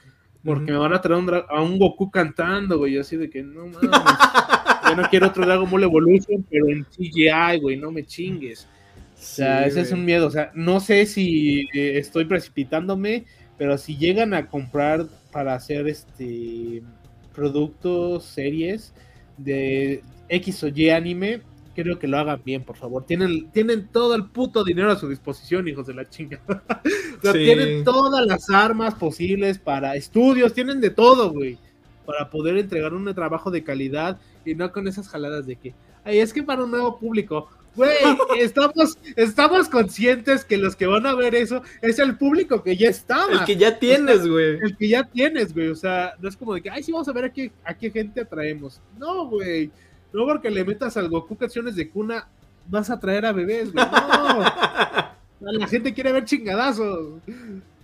Porque me van a traer un a un Goku cantando, güey, así de que no mames. Yo no quiero otro Dragon Ball Evolution, pero en CGI, güey, no me chingues. O sea, ese es un miedo. O sea, no sé si eh, estoy precipitándome, pero si llegan a comprar para hacer este productos, series de X o Y anime, creo que lo hagan bien, por favor. Tienen, tienen todo el puto dinero a su disposición, hijos de la chinga. O sea, Sí. tienen todas las armas posibles para estudios, tienen de todo, güey. Para poder entregar un trabajo de calidad y no con esas jaladas de que, ay, es que para un nuevo público. Güey, estamos, estamos conscientes que los que van a ver eso es el público que ya estaba. El que ya tienes, güey. El que ya tienes, güey. O sea, no es como de que, ay, sí, vamos a ver a qué, a qué gente atraemos. No, güey. No porque le metas al Goku canciones de cuna, vas a traer a bebés, güey. No. La gente quiere ver chingadazos.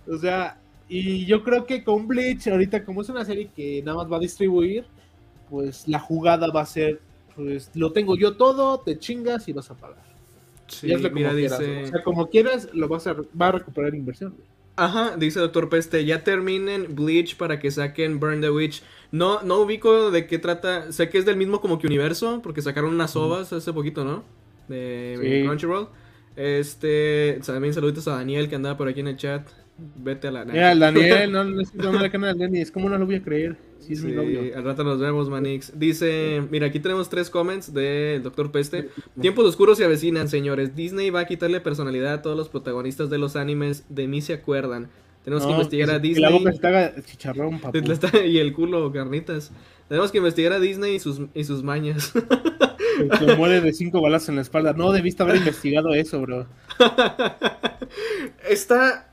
O sea, y yo creo que con Bleach, ahorita como es una serie que nada más va a distribuir, pues la jugada va a ser, pues lo tengo yo todo, te chingas y vas a pagar. Sí, y hazlo como mira, quieras. dice. O sea, como quieras, lo vas a, va a recuperar inversión. güey. Ajá, dice Doctor Peste, ya terminen Bleach para que saquen Burn the Witch. No, no ubico de qué trata. Sé que es del mismo como que universo, porque sacaron unas ovas hace poquito, ¿no? De Sí. Crunchyroll. Este, también saluditos a Daniel que andaba por aquí en el chat. Vete a la Mira, el Daniel, no es no me canal de Dennis, ¿cómo no lo voy a creer? Si es mi Sí, novio. al rato nos vemos, Manix. Dice, mira, aquí tenemos tres comments del Doctor Peste. Tiempos oscuros se avecinan, señores. Disney va a quitarle personalidad a todos los protagonistas de los animes. De mí se acuerdan. Tenemos que investigar a Disney. La boca haga chicharrón, papu. Está- y el culo, carnitas. Tenemos que investigar a Disney y sus, y sus mañas. Te muere de cinco balas en la espalda. No, debiste haber investigado eso, bro. Está.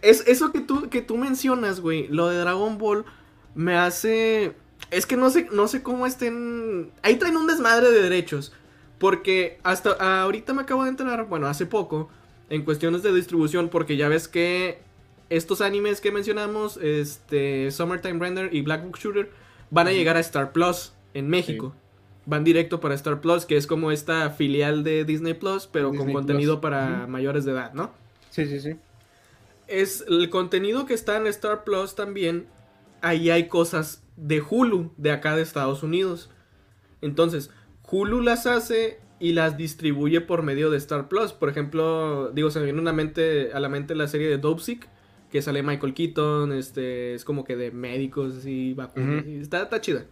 Es eso que tú, que tú mencionas, güey. Lo de Dragon Ball me hace. Es que no sé, no sé cómo estén. Ahí traen un desmadre de derechos. Porque hasta ahorita me acabo de enterar, bueno, hace poco, en cuestiones de distribución, porque ya ves que estos animes que mencionamos, este, Summertime Render y Black Book Shooter, van a llegar a Star Plus en México. Van directo para Star Plus, que es como esta filial de Disney Plus, pero con contenido Plus. para mayores de edad, ¿no? Sí, sí, sí. Es el contenido que está en Star Plus también. ahí hay cosas de Hulu, de acá de Estados Unidos. Entonces, Hulu las hace y las distribuye por medio de Star Plus. Por ejemplo, digo, se me viene una mente, a la mente la serie de Dopesick, que sale Michael Keaton, este, es como que de médicos y vacunas. está, está chida.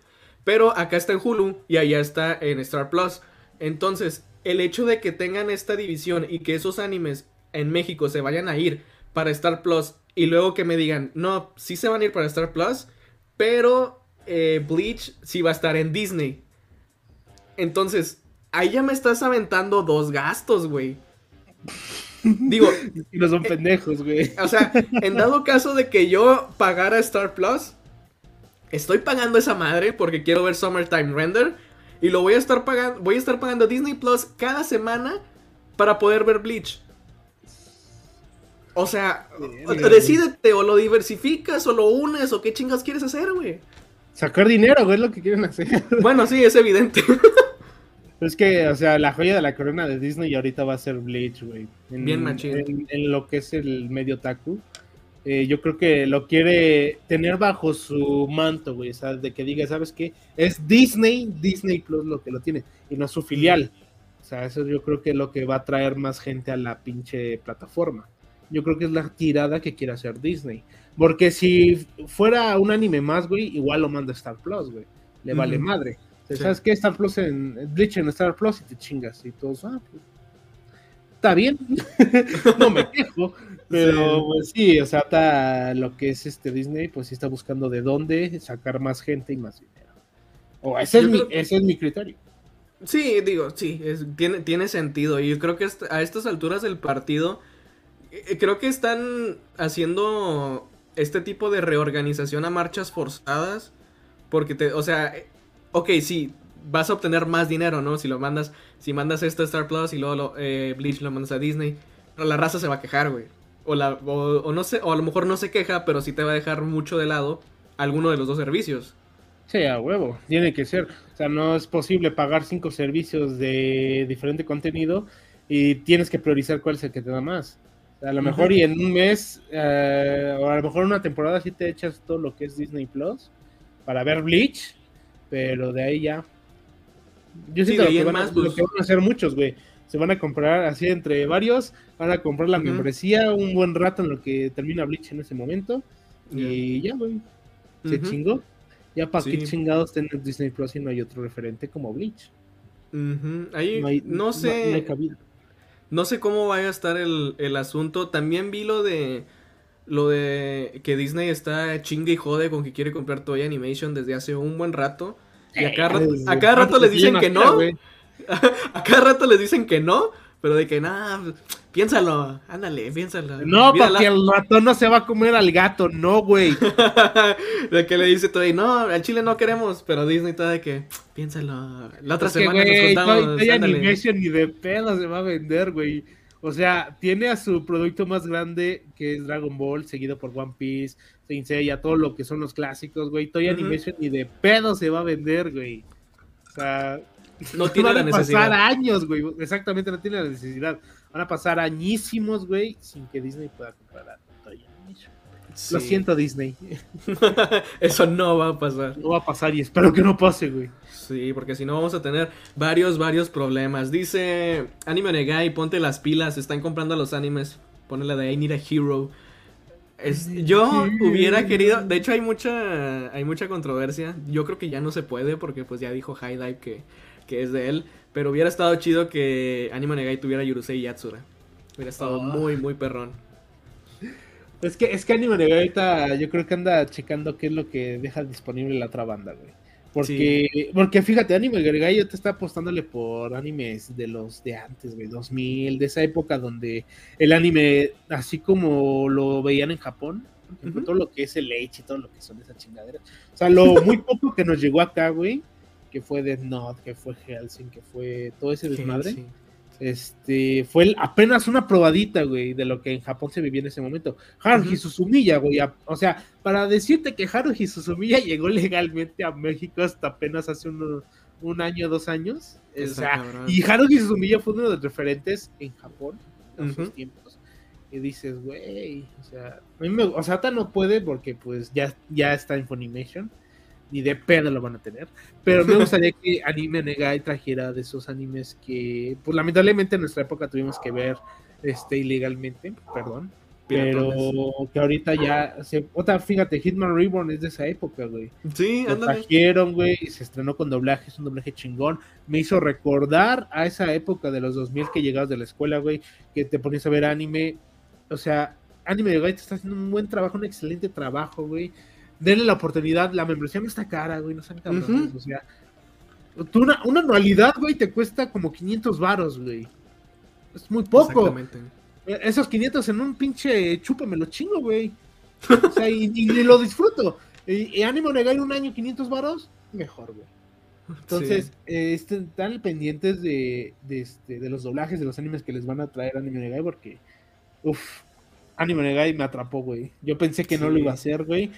Pero acá está en Hulu y allá está en Star Plus. Entonces, el hecho de que tengan esta división y que esos animes en México se vayan a ir para Star Plus y luego que me digan, no, sí se van a ir para Star Plus, pero eh, Bleach sí va a estar en Disney. Entonces, ahí ya me estás aventando dos gastos, güey. Digo. No son eh, pendejos, güey. O sea, en dado caso de que yo pagara Star Plus, estoy pagando esa madre porque quiero ver Summertime Render. Y lo voy a estar pagando. Voy a estar pagando Disney Plus cada semana para poder ver Bleach. O sea, decídete, o lo diversificas, o lo unes, o qué chingas quieres hacer, güey. Sacar dinero, güey, es lo que quieren hacer. Bueno, sí, es evidente. Es que, o sea, la joya de la corona de Disney ahorita va a ser Bleach, güey. Bien machín. En, lo que es el medio taku. Eh, yo creo que lo quiere tener bajo su manto, güey. O sea, de que diga, ¿sabes qué? Es Disney, Disney Plus lo que lo tiene, y no su filial. O sea, eso yo creo que es lo que va a traer más gente a la pinche plataforma. Yo creo que es la tirada que quiere hacer Disney. Porque si fuera un anime más, güey, igual lo manda Star Plus, güey. Le vale madre. ¿Sabes qué? Star Plus en Bleach en Star Plus y te chingas y todos, ah, pues, está bien. no me quejo. Pero pues sí, o sea, está lo que es este Disney, pues sí está buscando de dónde sacar más gente y más dinero. O ese, es mi, ese es mi criterio. Sí, digo, sí, tiene, tiene sentido. Y yo creo que a estas alturas del partido, eh, creo que están haciendo este tipo de reorganización a marchas forzadas. Porque te, o sea, eh, ok, sí, vas a obtener más dinero, ¿no? Si lo mandas, si mandas esto a Star Plus y luego lo, eh, Bleach lo mandas a Disney. Pero la raza se va a quejar, güey. O, la, o, no sé, o a lo mejor no se queja, pero sí te va a dejar mucho de lado alguno de los dos servicios. Sí, a huevo, tiene que ser. O sea, no es posible pagar cinco servicios de diferente contenido y tienes que priorizar cuál es el que te da más. a lo mejor y en un mes, eh, o a lo mejor una temporada sí te echas todo lo que es Disney Plus para ver Bleach, pero de ahí ya. Yo siento que, van, lo pues. que van a hacer muchos, güey se van a comprar así entre varios, van a comprar la membresía un buen rato en lo que termina Bleach en ese momento. Y ya, güey. Se chingó. Ya para qué chingados tener Disney Plus y no hay otro referente como Bleach. Ahí no, sé. No, sé cómo vaya a estar el, el, asunto. También vi lo de. Lo de que Disney está chingue y jode con que quiere comprar Toy Animation desde hace un buen rato. Y a cada, a cada rato les dicen que no. a cada rato les dicen que no, pero de que nada, piénsalo, ándale, piénsalo. No, porque el ratón no se va a comer al gato, no, güey. de que le dice todo y no, al chile no queremos, pero Disney está de que, piénsalo, la otra semana nos contamos. No, hay animation ni de pedo se va a vender, güey. O sea, tiene a su producto más grande que es Dragon Ball, seguido por One Piece, Saint Seiya, todo lo que son los clásicos, güey. Toy Animation ni de pedo se va a vender, güey. O sea, no tiene la necesidad. Van a pasar años, güey. Exactamente, no tiene la necesidad. Van a pasar añísimos, güey, sin que Disney pueda comprar a Lo siento, Disney. Eso no va a pasar. No va a pasar y espero que no pase, güey. Sí, porque si no vamos a tener varios, varios problemas. Dice Anime Negai, ponte las pilas, están comprando los animes. Ponle la de I Need a Hero. yo hubiera querido, de hecho hay mucha hay mucha controversia. Yo creo que ya no se puede porque pues ya dijo High Dive que que es de él. Pero hubiera estado chido que Anima Negai tuviera Yurusei Yatsura. Hubiera estado ah. muy, muy perrón. Es que, es que Anima Negai ahorita yo creo que anda checando qué es lo que deja disponible la otra banda, güey. Porque, porque fíjate, Anime Negai yo te está apostándole por animes de los de antes, güey, 2000, de esa época donde el anime, así como lo veían en Japón, todo lo que es el H y todo lo que son esas chingaderas. O sea, lo muy poco que nos llegó acá, güey, que fue Death Note, que fue Helsing, que fue todo ese desmadre. Este, fue apenas una probadita, güey, de lo que en Japón se vivía en ese momento. Haruhi Suzumiya, güey, o sea, para decirte que Haruhi Suzumiya llegó legalmente a México hasta apenas hace un año, dos años. O sea, y Haruhi Suzumiya fue uno de los referentes en Japón en sus tiempos. Y dices, güey, o sea, a mí me, o sea, no puede porque pues ya, ya está en Funimation, ni de pedo lo van a tener, pero me gustaría que Anime Negai trajera de esos animes que, pues lamentablemente en nuestra época tuvimos que ver este ilegalmente, perdón, pero que ahorita ya se, otra, fíjate, Hitman Reborn es de esa época, güey. Sí, Lo trajeron, güey, y se estrenó con doblaje, es un doblaje chingón. Me hizo recordar a esa época de los 2000 que llegabas de la escuela, güey, que te ponías a ver anime. O sea, Anime de te está haciendo un buen trabajo, un excelente trabajo, güey. Denle la oportunidad, la membresía no está cara, güey, no sean cabrones, o sea. Una, una anualidad, güey, te cuesta como 500 varos, güey. Es muy poco. Exactamente. Eh, esos 500 en un pinche chupa me lo chingo, güey. O sea, y, lo disfruto. Y, ánimo negar un año 500 varos, mejor, güey. Entonces, eh, están pendientes de, este, de los doblajes de los animes que les van a traer Anime Negai porque, uff, Anime Negai me atrapó, güey. Yo pensé que no lo iba a hacer, güey.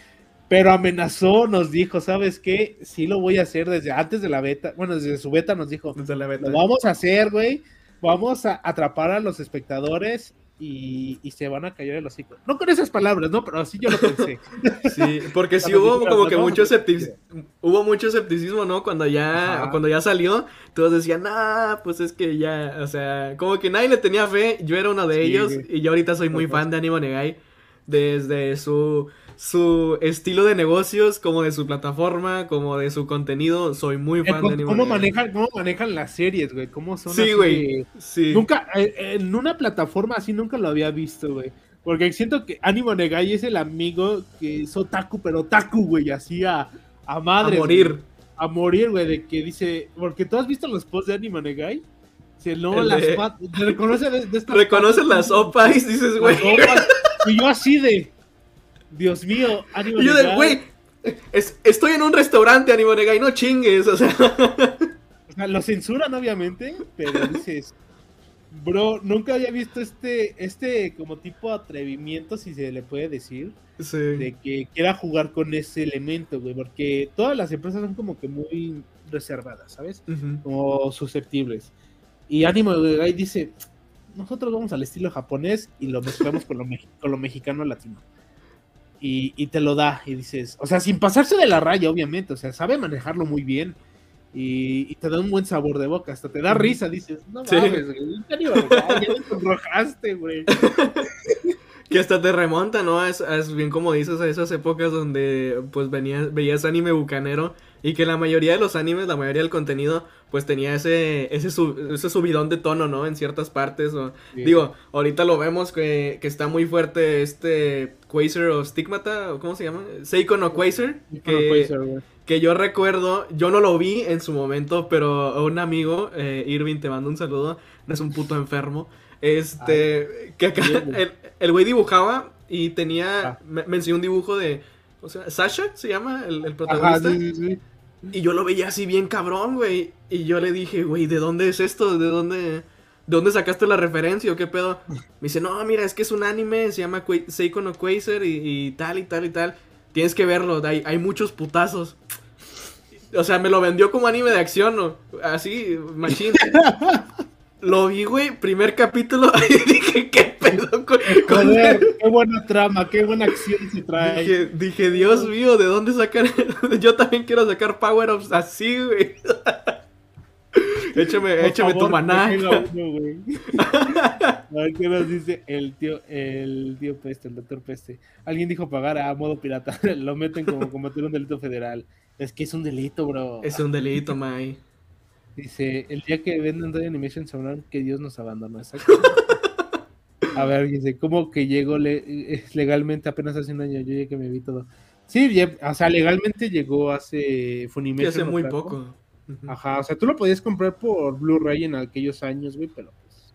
Pero amenazó, nos dijo, ¿sabes qué? Sí lo voy a hacer desde antes de la beta. Bueno, desde su beta nos dijo, desde la beta. lo vamos a hacer, güey. Vamos a atrapar a los espectadores y, se van a callar el hocico. No con esas palabras, ¿no? Pero así yo lo pensé. Sí, porque sí hubo como que mucho escepticismo, hubo mucho escepticismo, ¿no? Cuando ya, cuando ya salió, todos decían, ah, pues es que ya, o sea, como que nadie le tenía fe, yo era uno de ellos, y yo ahorita soy muy fan de Animo Negai, desde su su estilo de negocios, como de su plataforma, como de su contenido. Soy muy eh, fan de Anime ¿Cómo manejan, ¿Cómo manejan las series, güey? ¿Cómo son Sí, güey. Sí. Nunca, eh, en una plataforma así nunca lo había visto, güey. Porque siento que Animo Negai es el amigo que es otaku, pero otaku, güey, así a, a madre. A morir. A morir, güey, de que dice. Porque tú has visto los posts de Animo Negai. Si no, las reconoce de, de Reconoce las opas, dices, güey. Y yo así de. Dios mío, Animo Yo de, güey, estoy en un restaurante, Animo Negai, no chingues, o sea. O sea, lo censuran, obviamente, pero dices, bro, nunca había visto este, este como tipo atrevimiento, si se le puede decir, de que quiera jugar con ese elemento, güey, porque todas las empresas son como que muy reservadas, ¿sabes? Como susceptibles. Y Animo Negai dice, nosotros vamos al estilo japonés y lo mezclamos con lo, con lo mexicano latino y, te lo da y dices, o sea, sin pasarse de la raya, obviamente, o sea, sabe manejarlo muy bien y, te da un buen sabor de boca, hasta te da risa, dices, no mames, güey, ya te enrojaste, güey. que hasta te remonta, ¿no? Es, es, bien como dices a esas épocas donde pues venías, veías anime bucanero y que la mayoría de los animes, la mayoría del contenido, pues tenía ese, ese, ese subidón de tono, ¿no? En ciertas partes. O, Digo, ahorita lo vemos que, que, está muy fuerte este Quasar o Stigmata, ¿cómo se llama? Seiko no Quasar. Que, que yo recuerdo, yo no lo vi en su momento, pero un amigo, eh, Irving, te mando un saludo, es un puto enfermo. Este, que acá el güey dibujaba y tenía, ah. me, enseñó un dibujo de, o sea, Sasha se llama el, el protagonista. Y yo lo veía así bien cabrón, güey. Y yo le dije, güey, ¿de dónde es esto? ¿De dónde, ¿De dónde sacaste la referencia o qué pedo? Me dice, no, mira, es que es un anime, se llama Seiko no Quasar y, tal y tal y tal. Tienes que verlo, hay, hay muchos putazos. O sea, me lo vendió como anime de acción, ¿no? Así, machín. lo vi, güey, primer capítulo, y dije, ¿qué pedo con, Joder, qué buena trama, qué buena acción se trae. Dije, Dios mío, ¿de dónde sacar? Yo también quiero sacar power-ups así, güey. échame, échame tu maná. a ver qué nos dice el tío, el tío Peste, el doctor Peste. Alguien dijo pagar a modo pirata. Lo meten como combatir un delito federal. Es que es un delito, bro. Es un delito, Mai. Dice, el día que venden Toy Animation sabrán que Dios nos abandonó. A ver, dice, ¿cómo que llegó eh, legalmente apenas hace un año? Yo ya que me vi todo. Sí, o sea, legalmente llegó hace Funimation. hace muy poco. Ajá, o sea, tú lo podías comprar por Blu-ray en aquellos años, güey, pero pues.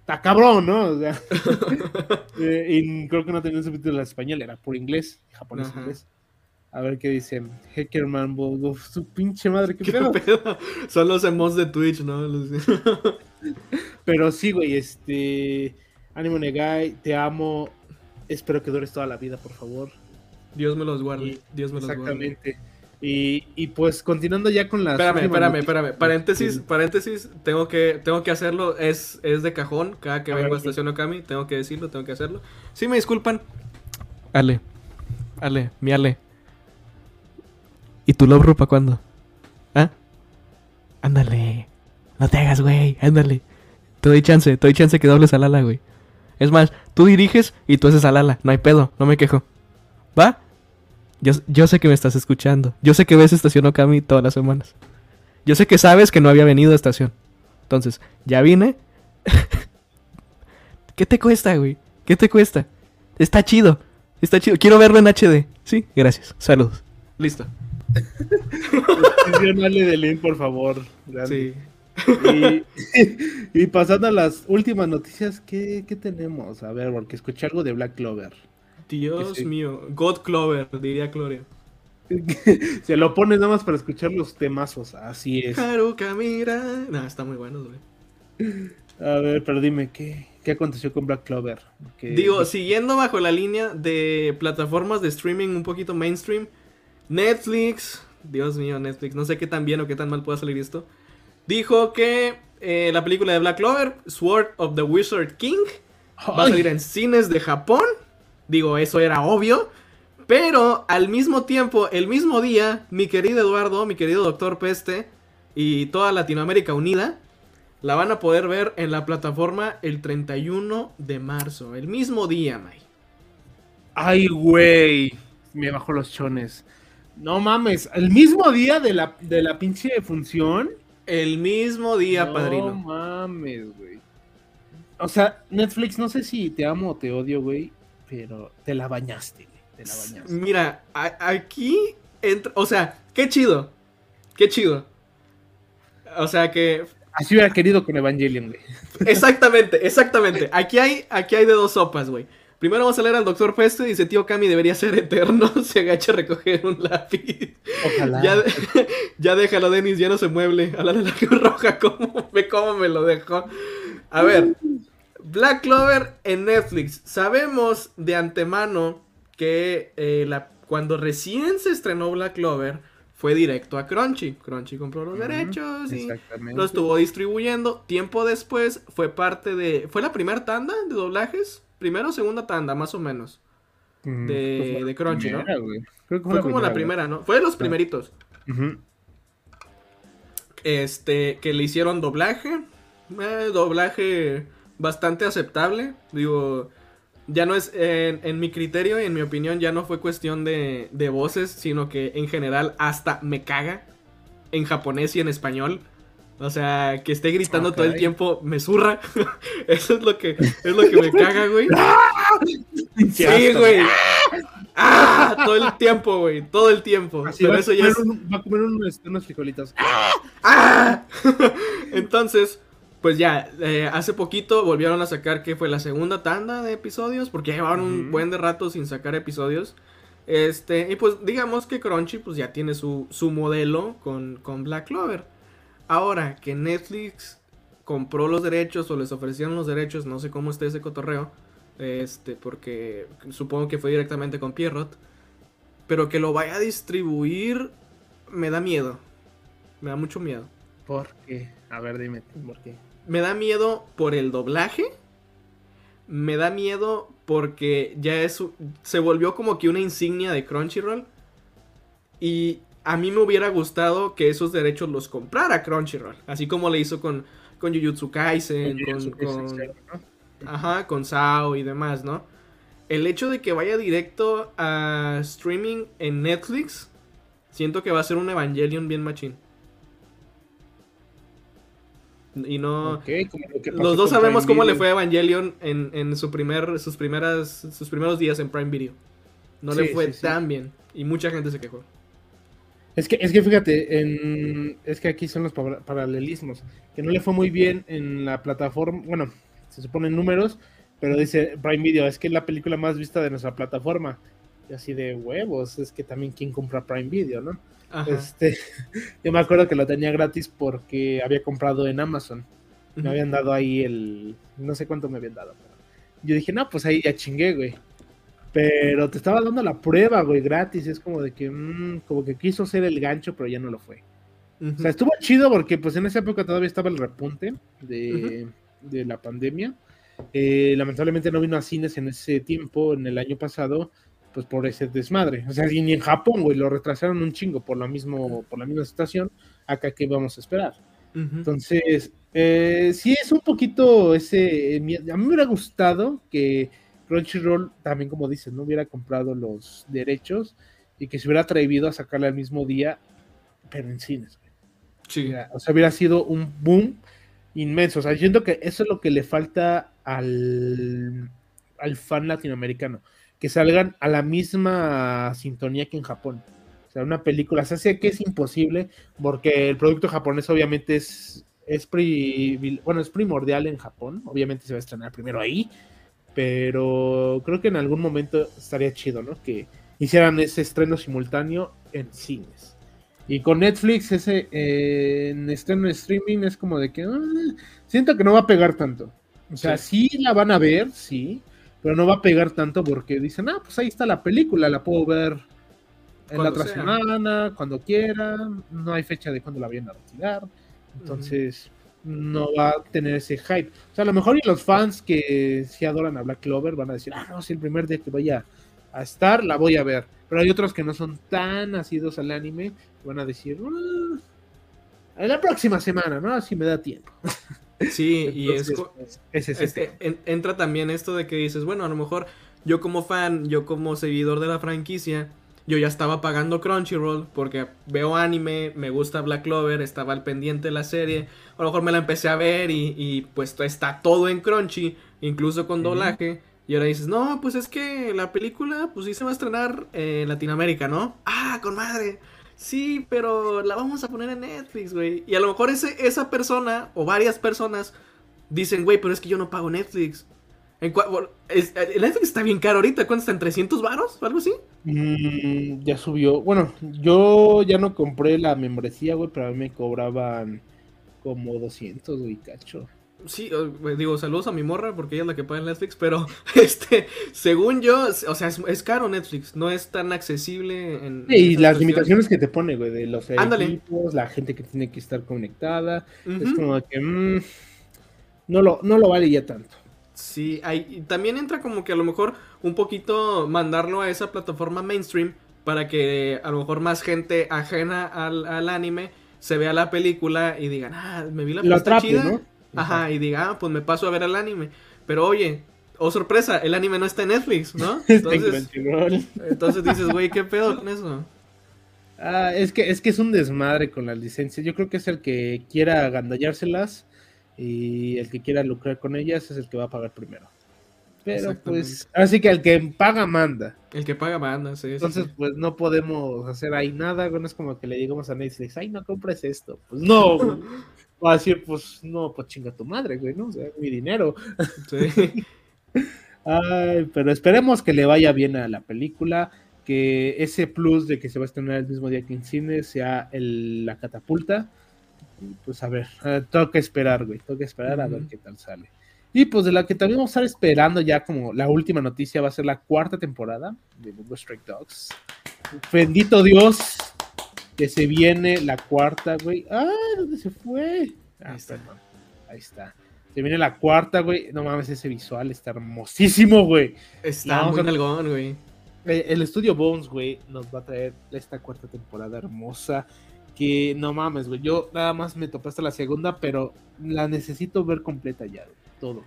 Está cabrón, ¿no? O sea. Eh, y creo que no tenía subtítulos en español, era por inglés, japonés, inglés. A ver qué dice. Hackerman, su pinche madre, qué, pedo? Son los emotes de Twitch, ¿no? Pero sí, güey, este. Animo Negai, te amo. Espero que dures toda la vida, por favor. Dios me los guarde. Dios me los guarde. Exactamente. Y, y pues continuando ya con las. Espérame, espérame, espérame. Paréntesis, Sí. paréntesis, tengo que, tengo que hacerlo, es, es de cajón. Cada que A vengo ver, a Estación Okami, tengo que decirlo, tengo que hacerlo. Sí, me disculpan. Ale, Ale, mi Ale. ¿Y tu love para cuándo? ¿Ah? Ándale. No te hagas, güey, ándale. Te doy chance, te doy chance que dobles al ala, güey. Es más, tú diriges y tú haces al ala. No hay pedo, no me quejo. ¿Va? Yo, yo sé que me estás escuchando. Yo sé que ves Estación Okami todas las semanas. Yo sé que sabes que no había venido a estación. Entonces, ya vine. ¿Qué te cuesta, güey? ¿Qué te cuesta? Está chido. Está chido. Quiero verlo en HD. Sí, gracias. Saludos. Listo. De por favor. Grande. Sí. Y, y pasando a las últimas noticias, ¿qué, qué tenemos? A ver, porque escuché algo de Black Clover. Dios sí. mío. God Clover, diría Gloria. Se lo pones nada más para escuchar los temazos. Así es. Haruka, mira. Está muy bueno, güey. A ver, pero dime, ¿qué, qué aconteció con Black Clover? Digo, siguiendo bajo la línea de plataformas de streaming un poquito mainstream, Netflix, Dios mío, Netflix, no sé qué tan bien o qué tan mal pueda salir esto, dijo que eh, la película de Black Clover, Sword of the Wizard King, va a salir en cines de Japón. Digo, eso era obvio. Pero al mismo tiempo, el mismo día, mi querido Eduardo, mi querido Doctor Peste y toda Latinoamérica unida la van a poder ver en la plataforma el 31 de marzo. El mismo día, May. Ay, güey. Me bajó los chones. No mames, el mismo día de la, de la pinche función. El mismo día, no padrino. mames, güey. O sea, Netflix, no sé si te amo o te odio, güey, pero te la bañaste, güey. Te la bañaste. Mira, aquí entra. O sea, qué chido. Qué chido. O sea que Así hubiera querido con Evangelion, güey. Exactamente, exactamente. Aquí hay, aquí hay de dos sopas, güey. Primero vamos a leer al Doctor Peste. Dice, tío Kami debería ser eterno. Se agacha a recoger un lápiz. Ojalá. Ya, de- ya déjalo, Denis, ya no se mueble. A la de la Cruz Roja, ¿cómo, ve cómo me lo dejó? A ver, Black Clover en Netflix. Sabemos de antemano que eh, la, cuando recién se estrenó Black Clover fue directo a Crunchy. Crunchy compró los derechos y lo estuvo distribuyendo. Tiempo después fue parte de. ¿Fue la primera tanda de doblajes? Primera o segunda tanda, más o menos. Mm, de- la de Crunchy, ¿no? Creo que Fue como la primera, ¿no? Fue de los primeritos. Ujú. Este, que le hicieron doblaje. Eh, doblaje bastante aceptable. Digo, ya no es, en, en mi criterio y en mi opinión, ya no fue cuestión de, de voces, sino que en general hasta me caga en japonés y en español. O sea, que esté gritando Ah, todo el tiempo me zurra. Eso es lo que es lo que me caga, güey. Qué Sí, güey. ¡Ah! Todo el tiempo, güey. Todo el tiempo. Así Pero va, eso ya es. un- va a comer unos, unos frijolitos. ¡Ah! Entonces, pues ya, eh, hace poquito volvieron a sacar que fue la segunda tanda de episodios, porque ya llevaban un buen de rato sin sacar episodios. Este, y pues digamos que Crunchy pues ya tiene su, su modelo con, con Black Clover. Ahora que Netflix compró los derechos o les ofrecieron los derechos, no sé cómo esté ese cotorreo, este, porque supongo que fue directamente con Pierrot, pero que lo vaya a distribuir me da miedo, me da mucho miedo. ¿Por qué? A ver, dime, ¿por qué? Me da miedo por el doblaje. Me da miedo porque ya es se volvió como que una insignia de Crunchyroll. Y a mí me hubiera gustado que esos derechos los comprara Crunchyroll. Así como le hizo con, con Jujutsu Kaisen, con, con- ajá, con Sao y demás, ¿no? El hecho de que vaya directo a streaming en Netflix, siento que va a ser un Evangelion bien machín. Y no... Ok, como lo que pasó Los dos sabemos Prime cómo le fue a Evangelion en, en su primer, sus, primeras, sus primeros días en Prime Video. No le fue sí, sí. tan bien. Y mucha gente se quejó. Es que, es que fíjate, en, es que aquí son los para- paralelismos. Que no le fue muy bien en la plataforma. Bueno, se supone en números, pero dice Prime Video, es que es la película más vista de nuestra plataforma. Y así de huevos, es que también quien compra Prime Video, ¿no? Ajá. Este, yo me acuerdo que lo tenía gratis porque había comprado en Amazon. Me habían dado ahí el. No sé cuánto me habían dado. Pero yo dije, no, pues ahí ya chingué, güey. Pero te estaba dando la prueba, güey, gratis. Es como de que, mm, como que quiso ser el gancho, pero ya no lo fue. O sea, estuvo chido porque pues en esa época todavía estaba el repunte de, de la pandemia. Eh, lamentablemente no vino a cines en ese tiempo, en el año pasado, pues por ese desmadre. O sea, ni en Japón, güey, lo retrasaron un chingo por lo mismo, por la misma situación. Acá que vamos a esperar. Entonces, eh, sí es un poquito ese. A mí me hubiera gustado que Crunchyroll también, como dices, no hubiera comprado los derechos y que se hubiera atrevido a sacarle al mismo día, pero en cines. O sea, hubiera sido un boom inmenso. O sea, siento que eso es lo que le falta al, al fan latinoamericano. Que salgan a la misma sintonía que en Japón. O sea, una película, se hace que es imposible porque el producto japonés obviamente es, es, bueno, es primordial en Japón. Obviamente se va a estrenar primero ahí. Pero creo que en algún momento estaría chido, ¿no? Que hicieran ese estreno simultáneo en cines. Y con Netflix, ese eh, en estreno streaming es como de que ah, siento que no va a pegar tanto. O sea, sí. la van a ver, sí, pero no va a pegar tanto porque dicen, ah, pues ahí está la película, la puedo ver en la otra semana, cuando quiera, no hay fecha de cuándo la vayan a retirar. Entonces, no va a tener ese hype. O sea, a lo mejor y los fans que sí adoran a Black Clover van a decir, ah, no, si el primer día que vaya a estar, la voy a ver. Pero hay otros que no son tan nacidos al anime, van a decir, ah, en la próxima semana, ¿no? Así me da tiempo. Sí, y es, es, entra también esto de que dices, bueno, a lo mejor yo como fan, yo como seguidor de la franquicia, yo ya estaba pagando Crunchyroll porque veo anime, me gusta Black Clover, estaba al pendiente de la serie, a lo mejor me la empecé a ver y, pues está todo en Crunchy, incluso con doblaje. Y ahora dices, no, pues es que la película, pues sí se va a estrenar en Latinoamérica, ¿no? Ah, con madre. Sí, pero la vamos a poner en Netflix, güey. Y a lo mejor ese, esa persona o varias personas dicen, güey, pero es que yo no pago Netflix. ¿En es, el Netflix está bien caro ahorita. ¿Cuánto está? ¿En 300 varos o algo así? Mm, ya subió. Bueno, yo ya no compré la membresía, güey, pero a mí me cobraban como 200, güey, cacho. Sí, digo, saludos a mi morra porque ella es la que paga Netflix, pero este, según yo, o sea, es, caro Netflix, no es tan accesible en... y las limitaciones que te pone, güey, de los equipos, la gente que tiene que estar conectada, es como que mm, no, lo, no lo vale ya tanto. Sí, hay, también entra como que a lo mejor un poquito mandarlo a esa plataforma mainstream para que a lo mejor más gente ajena al, al anime se vea la película y digan, ah, me vi la película chida. ¿no? Ajá, y diga, ah, pues me paso a ver el anime. Pero oye, oh sorpresa, el anime no está en Netflix, ¿no? Entonces, entonces dices, güey, ¿qué pedo con eso? Ah, es que, es que es un desmadre con las licencias. Yo creo que es el que quiera agandallárselas y el que quiera lucrar con ellas es el que va a pagar primero. Pero pues, así que el que paga manda. El que paga manda, sí. Entonces, pues no podemos hacer ahí nada, no es como que le digamos a Netflix, ay, no compres esto. Pues no, va a decir, pues no, pues chinga tu madre, güey, ¿no? O sea, mi dinero. Sí. Ay, pero esperemos que le vaya bien a la película, que ese plus de que se va a estrenar el mismo día que en cine sea el, la catapulta. Pues a ver, eh, tengo que esperar, güey, tengo que esperar a ver qué tal sale. Y pues de la que también vamos a estar esperando ya como la última noticia va a ser la cuarta temporada de Bungo Strike Dogs. Bendito Dios, que se viene la cuarta, güey. ¡Ah! ¿Dónde se fue? Ahí está. Ahí está. Se viene la cuarta, güey. No mames, ese visual está hermosísimo, güey. Está muy algón, güey. Eh, el estudio Bones, güey, nos va a traer esta cuarta temporada hermosa. Que no mames, güey. Yo nada más me topé hasta la segunda, pero la necesito ver completa ya, todo.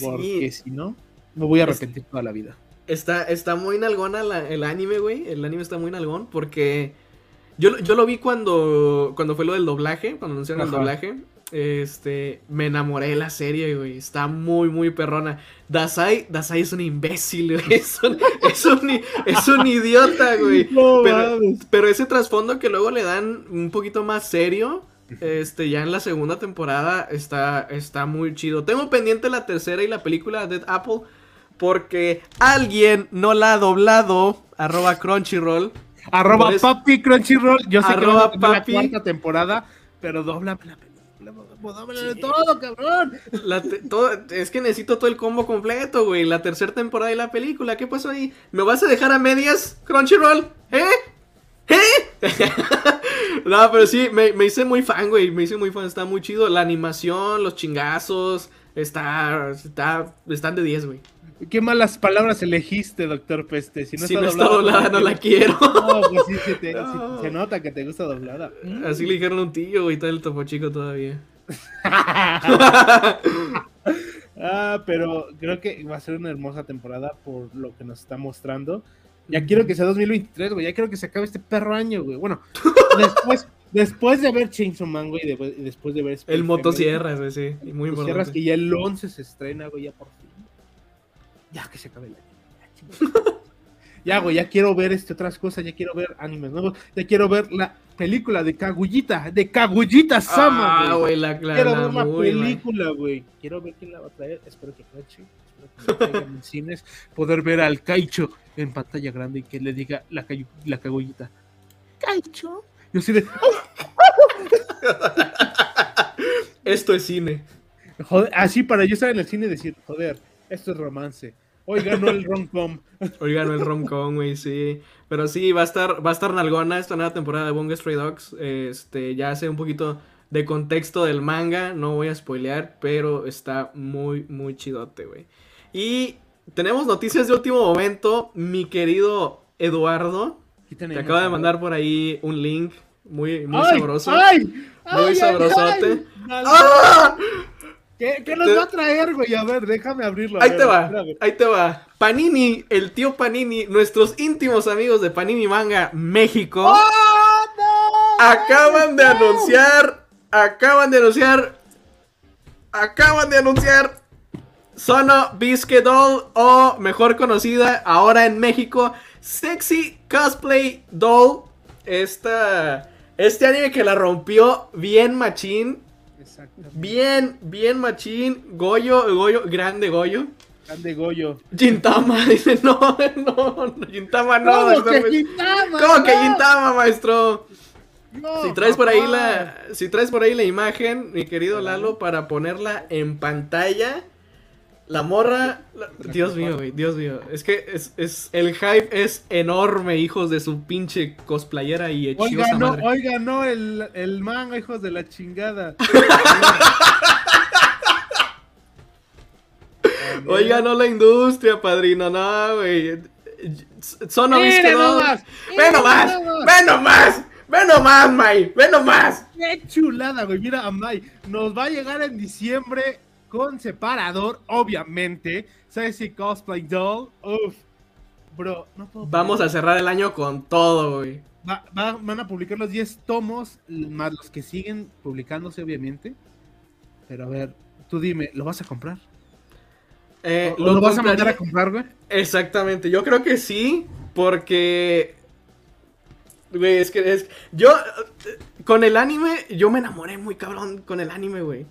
Porque si no, me voy a arrepentir toda la vida. Está, está muy nalgona el anime, güey. El anime está muy nalgón porque yo, yo lo vi cuando, cuando fue lo del doblaje, cuando anunciaron el doblaje. Este, me enamoré de la serie, güey. Está muy, muy perrona. Dasai, Dasai es un imbécil, güey. Es un, es un, idiota, güey. pero, pero, ese trasfondo que luego le dan un poquito más serio, este, ya en la segunda temporada está, está muy chido. Tengo pendiente la tercera y la película Dead Apple porque alguien no la ha doblado. Arroba Crunchyroll. Arroba papi Crunchyroll. Yo sé que va a la cuarta temporada, pero dobla la película. Pues dámelo todo, cabrón. es que necesito todo el combo completo, güey. La tercera temporada de la película. ¿Qué pasó ahí? ¿Me vas a dejar a medias, Crunchyroll? ¿Eh? ¿Eh? no, pero sí, me, me, hice muy fan, güey. Me hice muy fan. Está muy chido. La animación, los chingazos. Está. está están de 10, güey. Qué malas palabras elegiste, doctor Peste. Si no, está, doblada, no la quiero. No, pues sí, se nota que te gusta doblada. Así le dijeron un tío, güey, está el topo chico todavía. ah, pero creo que va a ser una hermosa temporada por lo que nos está mostrando. Ya quiero que sea 2023, güey. Ya quiero que se acabe este perro año, güey. Bueno, después, después de ver Chainsaw Man, güey, y después de ver... el motosierras, güey, sí. Muy importante. que ya el 11 se estrena, güey, ya por fin. Ya que se acabe el año. Ya, güey, ya quiero ver este, otras cosas, ya quiero ver animes nuevos, ya quiero ver la película de Kagullita, de Kagullita Sama. Ah, güey, la Quiero ver la película, güey. Quiero ver quién la va a traer. Espero que Crunchy, espero que traigan en cines. Poder ver al Kaicho en pantalla grande y que le diga la, la Kagullita. Kaicho. Yo sí de. Esto es cine. Joder, así para yo estar en el cine y decir, joder, esto es romance. Hoy ganó el rom-com. Hoy ganó el rom-com, güey, sí. Pero sí, va a estar, va a estar nalgona esta nueva temporada de Bunga Stray Dogs. Este, ya hace un poquito de contexto del manga, no voy a spoilear, pero está muy, muy chidote, güey. Y tenemos noticias de último momento, mi querido Eduardo. Te acaba de mandar por ahí un link muy, muy sabroso. Ay, muy sabrosote. ¡Ah! ¿Qué, nos va a traer, güey? A ver, déjame abrirlo. ahí te va, ahí te va. Panini, el tío Panini, nuestros íntimos amigos de Panini Manga México. ¡Oh, acaban de anunciar, acaban de anunciar, acaban de anunciar Sono Biscuit Doll, o mejor conocida ahora en México, Sexy Cosplay Doll. Esta, este anime que la rompió bien machín Bien, bien machín. Goyo, Goyo, grande Goyo. Grande Goyo. Gintama, dice, no, no, Gintama no. ¿Cómo que Gintama? ¿Cómo que Gintama, maestro? si traes por ahí la si traes por ahí la imagen, mi querido Lalo, para ponerla en pantalla, la morra, Dios mío, güey, Dios mío. Es que es, es, el hype es enorme, hijos de su pinche cosplayera y hechizosa oiga, no, Oiga, no, el, el manga, hijos de la chingada. oiga, no la industria, padrino, no, güey. Son ¡Ve nomás! ¡Ve nomás! ¡Ve nomás! ¡Ve nomás, May! ¡Ve nomás! ¡Qué chulada, güey! Mira, May, nos va a llegar en diciembre con separador, obviamente. si Cosplay Doll. Uf. Bro, no puedo. Vamos a cerrar el año con todo, güey. van a publicar los 10 tomos, más los que siguen publicándose, obviamente. Pero a ver, tú dime, ¿lo vas a comprar? Eh, ¿Lo, vas a mandar a comprar, güey? Exactamente, yo creo que sí, porque. Güey, es que es. Yo. Con el anime, yo me enamoré muy cabrón con el anime, güey.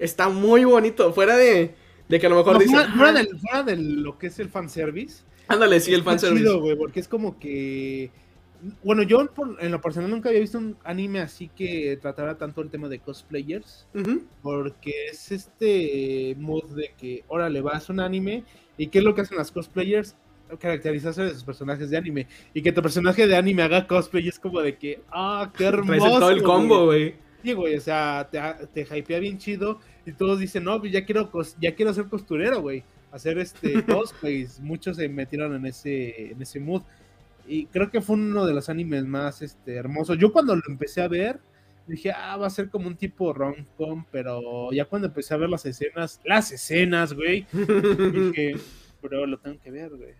Está muy bonito. Fuera de, de que a lo mejor dice. Fuera, del, fuera de lo que es el fanservice. Ándale, sí, el fanservice. Chido, güey, porque es como que. Bueno, yo en lo personal nunca había visto un anime así que tratara tanto el tema de cosplayers. Porque es este mood de que, órale, vas a un anime. ¿Y qué es lo que hacen las cosplayers? caracterizarse de sus personajes de anime. Y que tu personaje de anime haga cosplay es como de que, ah, qué hermoso. todo el combo, güey. Sí, güey, o sea, te, te hypea bien chido y todos dicen, no, pues ya quiero, ya quiero ser costurero, güey. Hacer este cosplays. Muchos se metieron en ese, en ese mood. Y creo que fue uno de los animes más este, hermosos. Yo cuando lo empecé a ver, dije, ah, va a ser como un tipo rom-com, pero ya cuando empecé a ver las escenas, las escenas, güey, dije, pero lo tengo que ver, güey.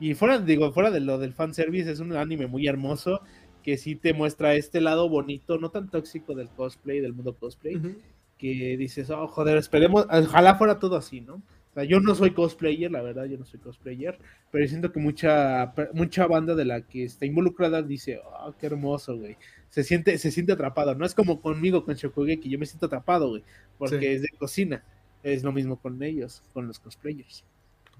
Y fuera, digo, fuera de lo del fanservice, es un anime muy hermoso que sí te muestra este lado bonito, no tan tóxico del cosplay, del mundo cosplay, que dices, oh, joder, esperemos, ojalá fuera todo así, ¿no? O sea, yo no soy cosplayer, la verdad, yo no soy cosplayer, pero siento que mucha, mucha banda de la que está involucrada dice, oh, qué hermoso, güey. Se siente, se siente atrapado, no es como conmigo con Shokuge, que yo me siento atrapado, güey, porque es de cocina. Es lo mismo con ellos, con los cosplayers.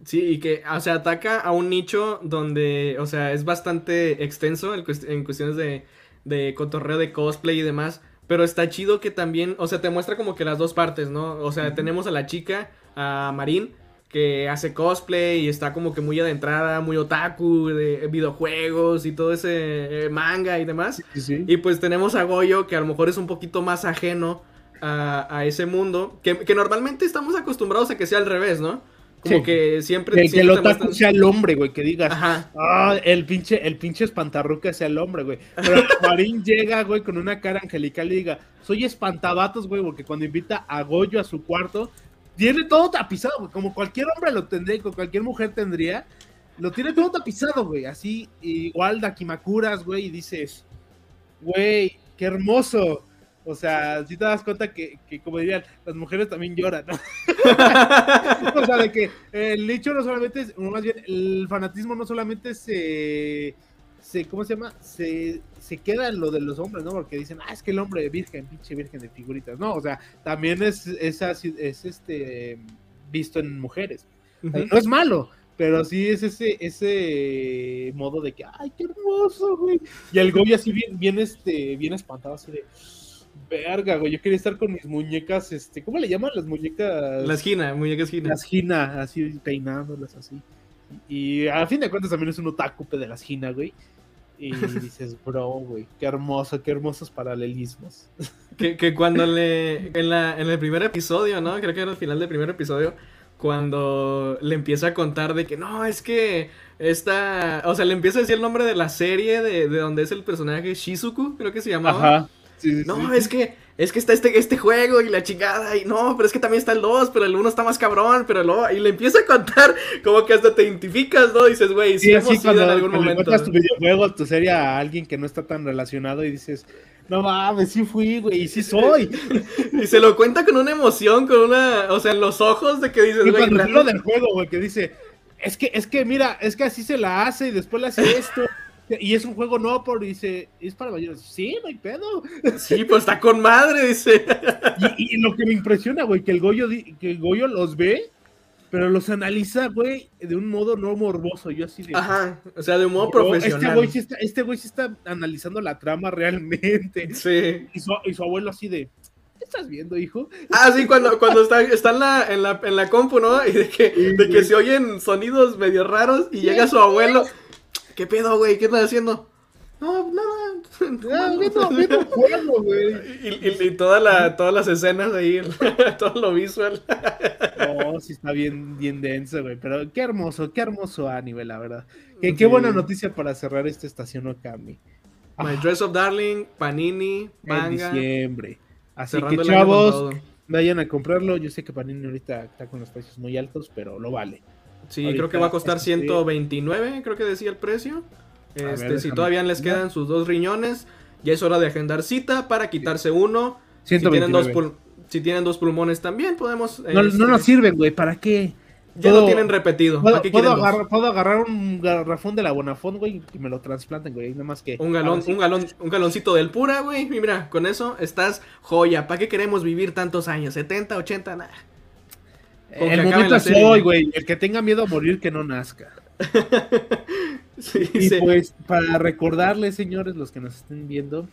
Sí, y que, o sea, ataca a un nicho donde, o sea, es bastante extenso en, cuestiones de, de cotorreo de cosplay y demás, pero está chido que también, o sea, te muestra como que las dos partes, ¿no? O sea, tenemos a la chica, a Marín, que hace cosplay y está como que muy adentrada, muy otaku de videojuegos y todo ese eh, manga y demás. Y pues tenemos a Goyo, que a lo mejor es un poquito más ajeno a, ese mundo, que, que, normalmente estamos acostumbrados a que sea al revés, ¿no? Como que siempre. Que, el otaku sea el hombre, güey, que digas. Ah, el pinche, el pinche espantarruca sea el hombre, güey. Pero Marín llega, güey, con una cara angelical y diga, soy espantabatos, güey, porque cuando invita a Goyo a su cuarto, tiene todo tapizado, güey, como cualquier hombre lo tendría, como cualquier mujer tendría. Lo tiene todo tapizado, güey, así, igual Dakimakuras, güey, y dices, güey, qué hermoso. O sea, si te das cuenta que, como dirían, las mujeres también lloran, ¿no? o sea, de que el hecho no solamente es, más bien, el fanatismo no solamente se, se ¿cómo se llama? Se, se queda en lo de los hombres, ¿no? Porque dicen, ah, es que el hombre virgen, pinche virgen de figuritas. No, o sea, también es, es, es este, visto en mujeres. No es malo, pero sí es ese, ese modo de que, ay, qué hermoso, güey. Y el Goya así bien, bien, este, bien espantado, así de Verga, güey, yo quería estar con mis muñecas, este, ¿cómo le llaman las muñecas? Las Gina, muñecas Gina. Las Gina, así peinándolas así. Y a fin de cuentas también es un otakupe de las Gina, güey. Y dices, bro, güey, qué hermoso, qué hermosos paralelismos. Que, que cuando le, en, la, en el primer episodio, ¿no? Creo que era el final del primer episodio, cuando le empieza a contar de que no, es que esta, o sea, le empieza a decir el nombre de la serie de, de donde es el personaje Shizuku, creo que se llamaba. Ajá no, es que es que está este, este juego y la chingada, y no, pero es que también está el 2, pero el 1 está más cabrón, pero luego, y le empieza a contar como que hasta te identificas, ¿no? dices, güey, sí, hemos en algún momento. Le tu videojuego, tu serie a alguien que no está tan relacionado y dices, no mames, sí fui, güey, y sí soy. y se lo cuenta con una emoción, con una, o sea, en los ojos de que dices, güey. Cuando del juego, güey, que dice, es que, es que, mira, es que así se la hace y después le hace esto. Y es un juego no por, dice, es para mayores. Sí, no hay pedo. Sí, pues está con madre, dice. Y, lo que me impresiona, güey, que el Goyo, que el Goyo los ve, pero los analiza, güey, de un modo no morboso. Yo así de. Ajá, o sea, de un modo este profesional. Este güey sí está, este güey sí está analizando la trama realmente. Sí. Y su, y su abuelo así de. ¿Qué estás viendo, hijo? Ah, sí, cuando, cuando está, está en, la, en, la, en la compu, ¿no? Y de que, de que se oyen sonidos medio raros y llega su abuelo. ¿Qué pedo, güey? ¿Qué estás haciendo? No, nada. No, juego, güey. Y, y, toda la, todas las escenas ahí, todo lo visual. No, sí está bien, bien denso, güey. Pero qué hermoso, qué hermoso anime, la verdad. Qué, qué buena noticia para cerrar esta estación Okami. My Dress of Darling, Panini, manga. En diciembre. Así que, chavos, vayan a comprarlo. Yo sé que Panini ahorita está con los precios muy altos, pero lo vale. Sí, creo que va a costar 129, creo que decía el precio. Este, si todavía les quedan sus dos riñones, ya es hora de agendar cita para quitarse uno. Si tienen, dos si tienen dos pulmones también, podemos... No, no nos este, sirven, güey, ¿para qué? Ya lo tienen repetido. ¿Puedo, puedo, agarrar, puedo, agarrar, un garrafón de la Bonafont, güey, y me lo trasplanten, güey. Nada más que. Un galón, un galón, un galoncito del pura, güey. Y mira, con eso estás joya. ¿Para qué queremos vivir tantos años? ¿70, 80? Nada. El momento es hoy, güey. El que tenga miedo a morir, que no nazca. y pues, para recordarles, señores, los que nos estén viendo,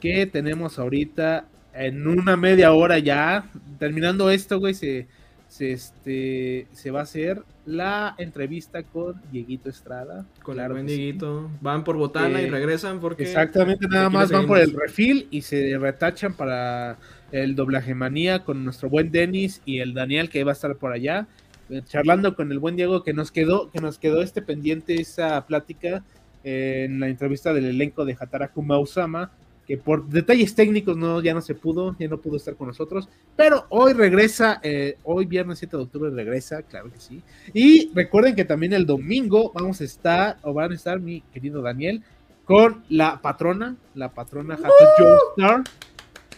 que tenemos ahorita en una media hora ya, terminando esto, güey, se, se, este, se va a hacer la entrevista con Dieguito Estrada. Con el buen Dieguito. Van por botana y regresan porque... Exactamente, nada más van por el refil y se retachan para el doblaje manía con nuestro buen Denis y el Daniel que va a estar por allá eh, charlando con el buen Diego que nos quedó que nos quedó este pendiente esa plática eh, en la entrevista del elenco de Hataraku Mausama que por detalles técnicos no ya no se pudo ya no pudo estar con nosotros pero hoy regresa eh, hoy viernes 7 de octubre regresa claro que sí y recuerden que también el domingo vamos a estar o van a estar mi querido Daniel con la patrona la patrona Star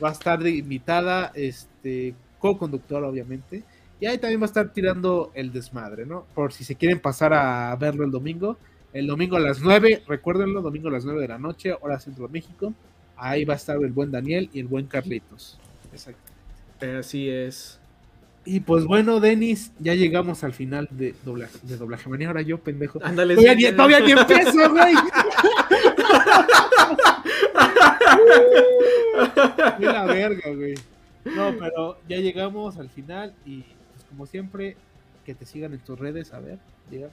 va a estar de invitada, este, co-conductor, obviamente. Y ahí también va a estar tirando el desmadre, ¿no? Por si se quieren pasar a verlo el domingo. El domingo a las 9, recuérdenlo, domingo a las 9 de la noche, hora Centro de México. Ahí va a estar el buen Daniel y el buen Carlitos. Exacto. Así es. Y pues bueno, Denis, ya llegamos al final de doblaje, de doblaje manía. Ahora yo, pendejo. Ándale, todavía, todavía ni empiezo, güey. verga, güey. No, pero ya llegamos al final y pues como siempre, que te sigan en tus redes, a ver, dígame.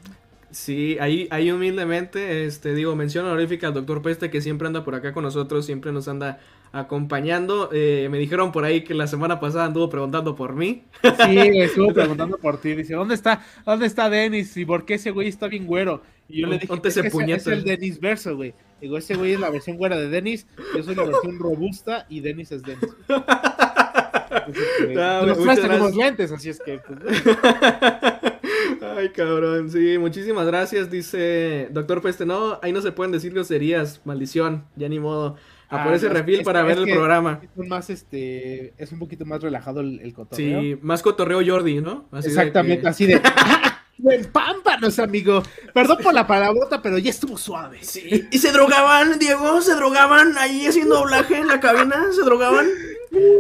Sí, ahí, ahí humildemente, este, digo, mención honorífica al doctor Peste que siempre anda por acá con nosotros, siempre nos anda acompañando. Eh, me dijeron por ahí que la semana pasada anduvo preguntando por mí. Sí, estuvo preguntando por ti. Dice, ¿dónde está, dónde está Denis? ¿Y por qué ese güey está bien güero? Y yo le dije, es, ese es el Denis verso, güey. Digo, ese güey es la versión güera de Denis, yo soy la versión robusta y Denis es Denis. Nosotros tenemos lentes, así es que... Pues, Ay, cabrón, sí, muchísimas gracias, dice Doctor Peste. No, ahí no se pueden decir groserías, maldición, ya ni modo. A ah, por ese refil para ver el programa. Es más, este, es un poquito más relajado el, el cotorreo. Sí, más cotorreo Jordi, ¿no? Exactamente, así de... El pámpanos, amigo. Perdón por la palabrota, pero ya estuvo suave. Sí. ¿Y se drogaban, Diego? ¿Se drogaban ahí haciendo doblaje en la cabina? ¿Se drogaban?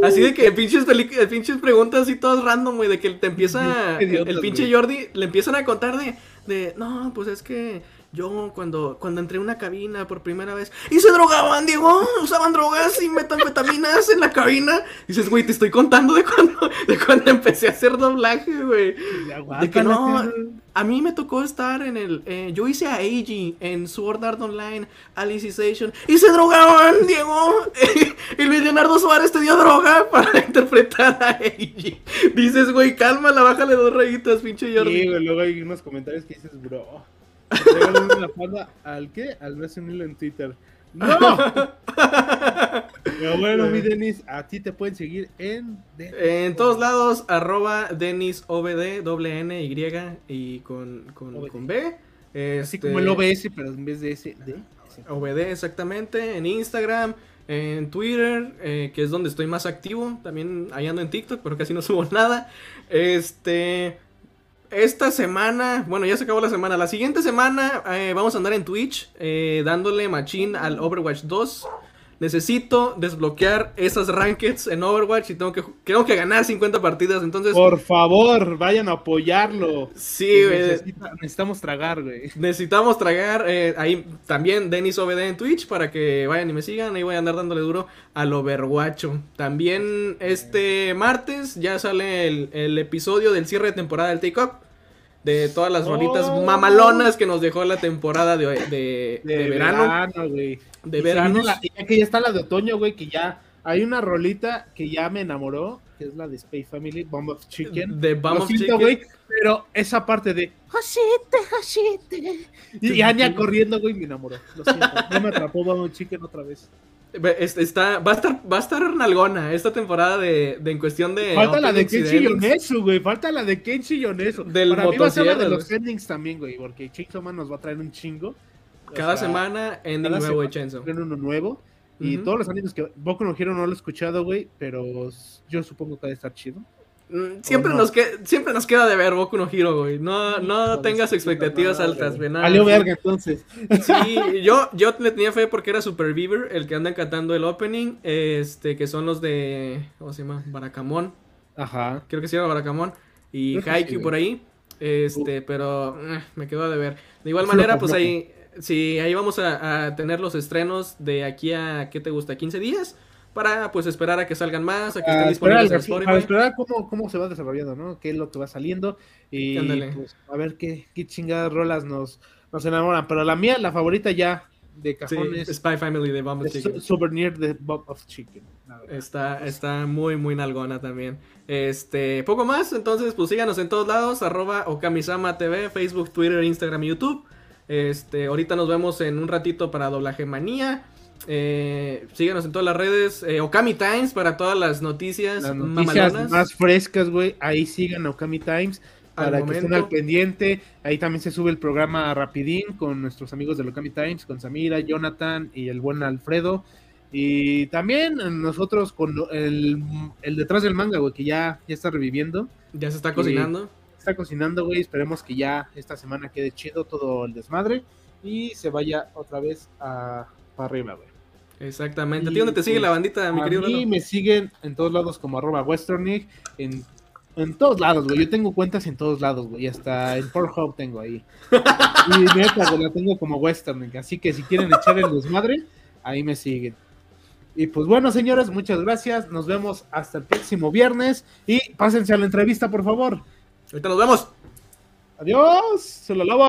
Así de que pinches, pinches preguntas y todas random, güey, de que te empieza, el, pinche Jordi, le empiezan a contar de, de, no, pues es que yo cuando, cuando entré a una cabina por primera vez y se drogaban, Diego, usaban drogas y metanfetaminas en la cabina. dices, güey, te estoy contando de cuando, de cuando empecé a hacer doblaje, güey. De que no, a mí me tocó estar en el, eh, yo hice a Eiji en Sword Art Online, Alicization, y se drogaban, Diego. y Luis Leonardo Suárez te dio droga para interpretar a Eiji. Dices, güey, cálmala, bájale dos rayitas, pinche Jordi. Sí, güey, luego hay unos comentarios que dices, bro una al qué? Al Resident en Twitter. ¡No! Pero bueno, mi Denis, a ti te pueden seguir en... En todos lados, arroba Denis OBD, doble N, Y y con, con, con B. Así como el OBS, pero en vez de ese, D. OBD, exactamente. En Instagram, en Twitter, eh, que es donde estoy más activo. También ahí ando en TikTok, pero casi no subo nada. Este esta semana, bueno, ya se acabó la semana. La siguiente semana eh, vamos a andar en Twitch eh, dándole machine al Overwatch 2. Necesito desbloquear esas rankeds en Overwatch y tengo que, tengo que ganar 50 partidas. Entonces, por favor, vayan a apoyarlo. Sí, güey. necesitamos tragar, güey. Necesitamos tragar. Eh, ahí también Denis OBD en Twitch para que vayan y me sigan. Ahí voy a andar dándole duro al Overwatch. También este martes ya sale el, el episodio del cierre de temporada del Take Up de todas las rolitas oh. mamalonas que nos dejó la temporada de, de, de, verano. güey. De verano. Ya que ya está la de otoño, güey, que ya hay una rolita que ya me enamoró, que es la de Space Family, Bomb of Chicken. De Bomb of Chicken. pero esa parte de Hashite, Hashite. Y Anya corriendo, güey, me enamoró. Lo siento, no me atrapó Bomb of Chicken otra vez. Está, va a estar, va a estar nalgona esta temporada de, de en cuestión de. Falta la de Kenshi Yonesu, güey. Falta la de Kenshi Yonesu. Del Para mí va a ser la de los endings también, güey. Porque Chainsaw Man nos va a traer un chingo. Cada semana ending nuevo de Chainsaw. uno nuevo. Y todos los animes que Boku no Hero no lo he escuchado, güey. Pero yo supongo que va a estar chido. Mm, siempre, nos siempre nos queda de ver Boku no Hero, güey. No, no tengas expectativas altas, güey. Salió verga entonces. Sí, yo, yo le tenía fe porque era Super Beaver, el que anda cantando el opening. Este, que son los de. ¿Cómo se llama? Baracamón. Ajá. Creo que se llama Baracamón. Y Haikyuu por ahí. Este, pero eh, me quedó de ver. De igual manera, pues ahí. Sí, ahí vamos a, a tener los estrenos de aquí a. ¿Qué te gusta? ¿15 días? Para pues esperar a que salgan más, a que estén disponibles en Spotify. Para esperar cómo, cómo se va desarrollando, ¿no? Qué es lo que va saliendo y pues, a ver qué, qué chingadas rolas nos, nos enamoran. Pero la mía, la favorita ya de cajón es Spy Family de Bomb of Chicken. Souvenir de Bomb of Chicken. Está, está muy, muy nalgona también. Este, poco más, entonces pues síganos en todos lados, arroba Okamisama TV, Facebook, Twitter, Instagram y YouTube. Este, ahorita nos vemos en un ratito para Doblaje Manía. Eh, síganos en todas las redes. Eh, Okami Times para todas las noticias, las noticias más frescas, güey. Ahí sigan Okami Times para que estén al pendiente. Ahí también se sube el programa Rapidín con nuestros amigos de Okami Times, con Samira, Jonathan y el buen Alfredo. Y también nosotros con el, detrás del manga, güey, que ya, ya está reviviendo. Ya se está cocinando. está cocinando, güey. Esperemos que ya esta semana quede chido todo el desmadre y se vaya otra vez a, para arriba, güey. Exactamente. ¿A ti dónde te sigue la pues, bandita, mi querido? A mí me siguen en todos lados como arroba westernig, en, en todos lados, güey. Yo tengo cuentas en todos lados, güey. Hasta en Pornhub tengo ahí. y neta, güey, la tengo como westernig. Así que si quieren echar el desmadre, ahí me siguen. Y pues bueno, señores, muchas gracias. Nos vemos hasta el próximo viernes. Y pásense a la entrevista, por favor. Ahorita nos vemos. Adiós. Se lo lavo.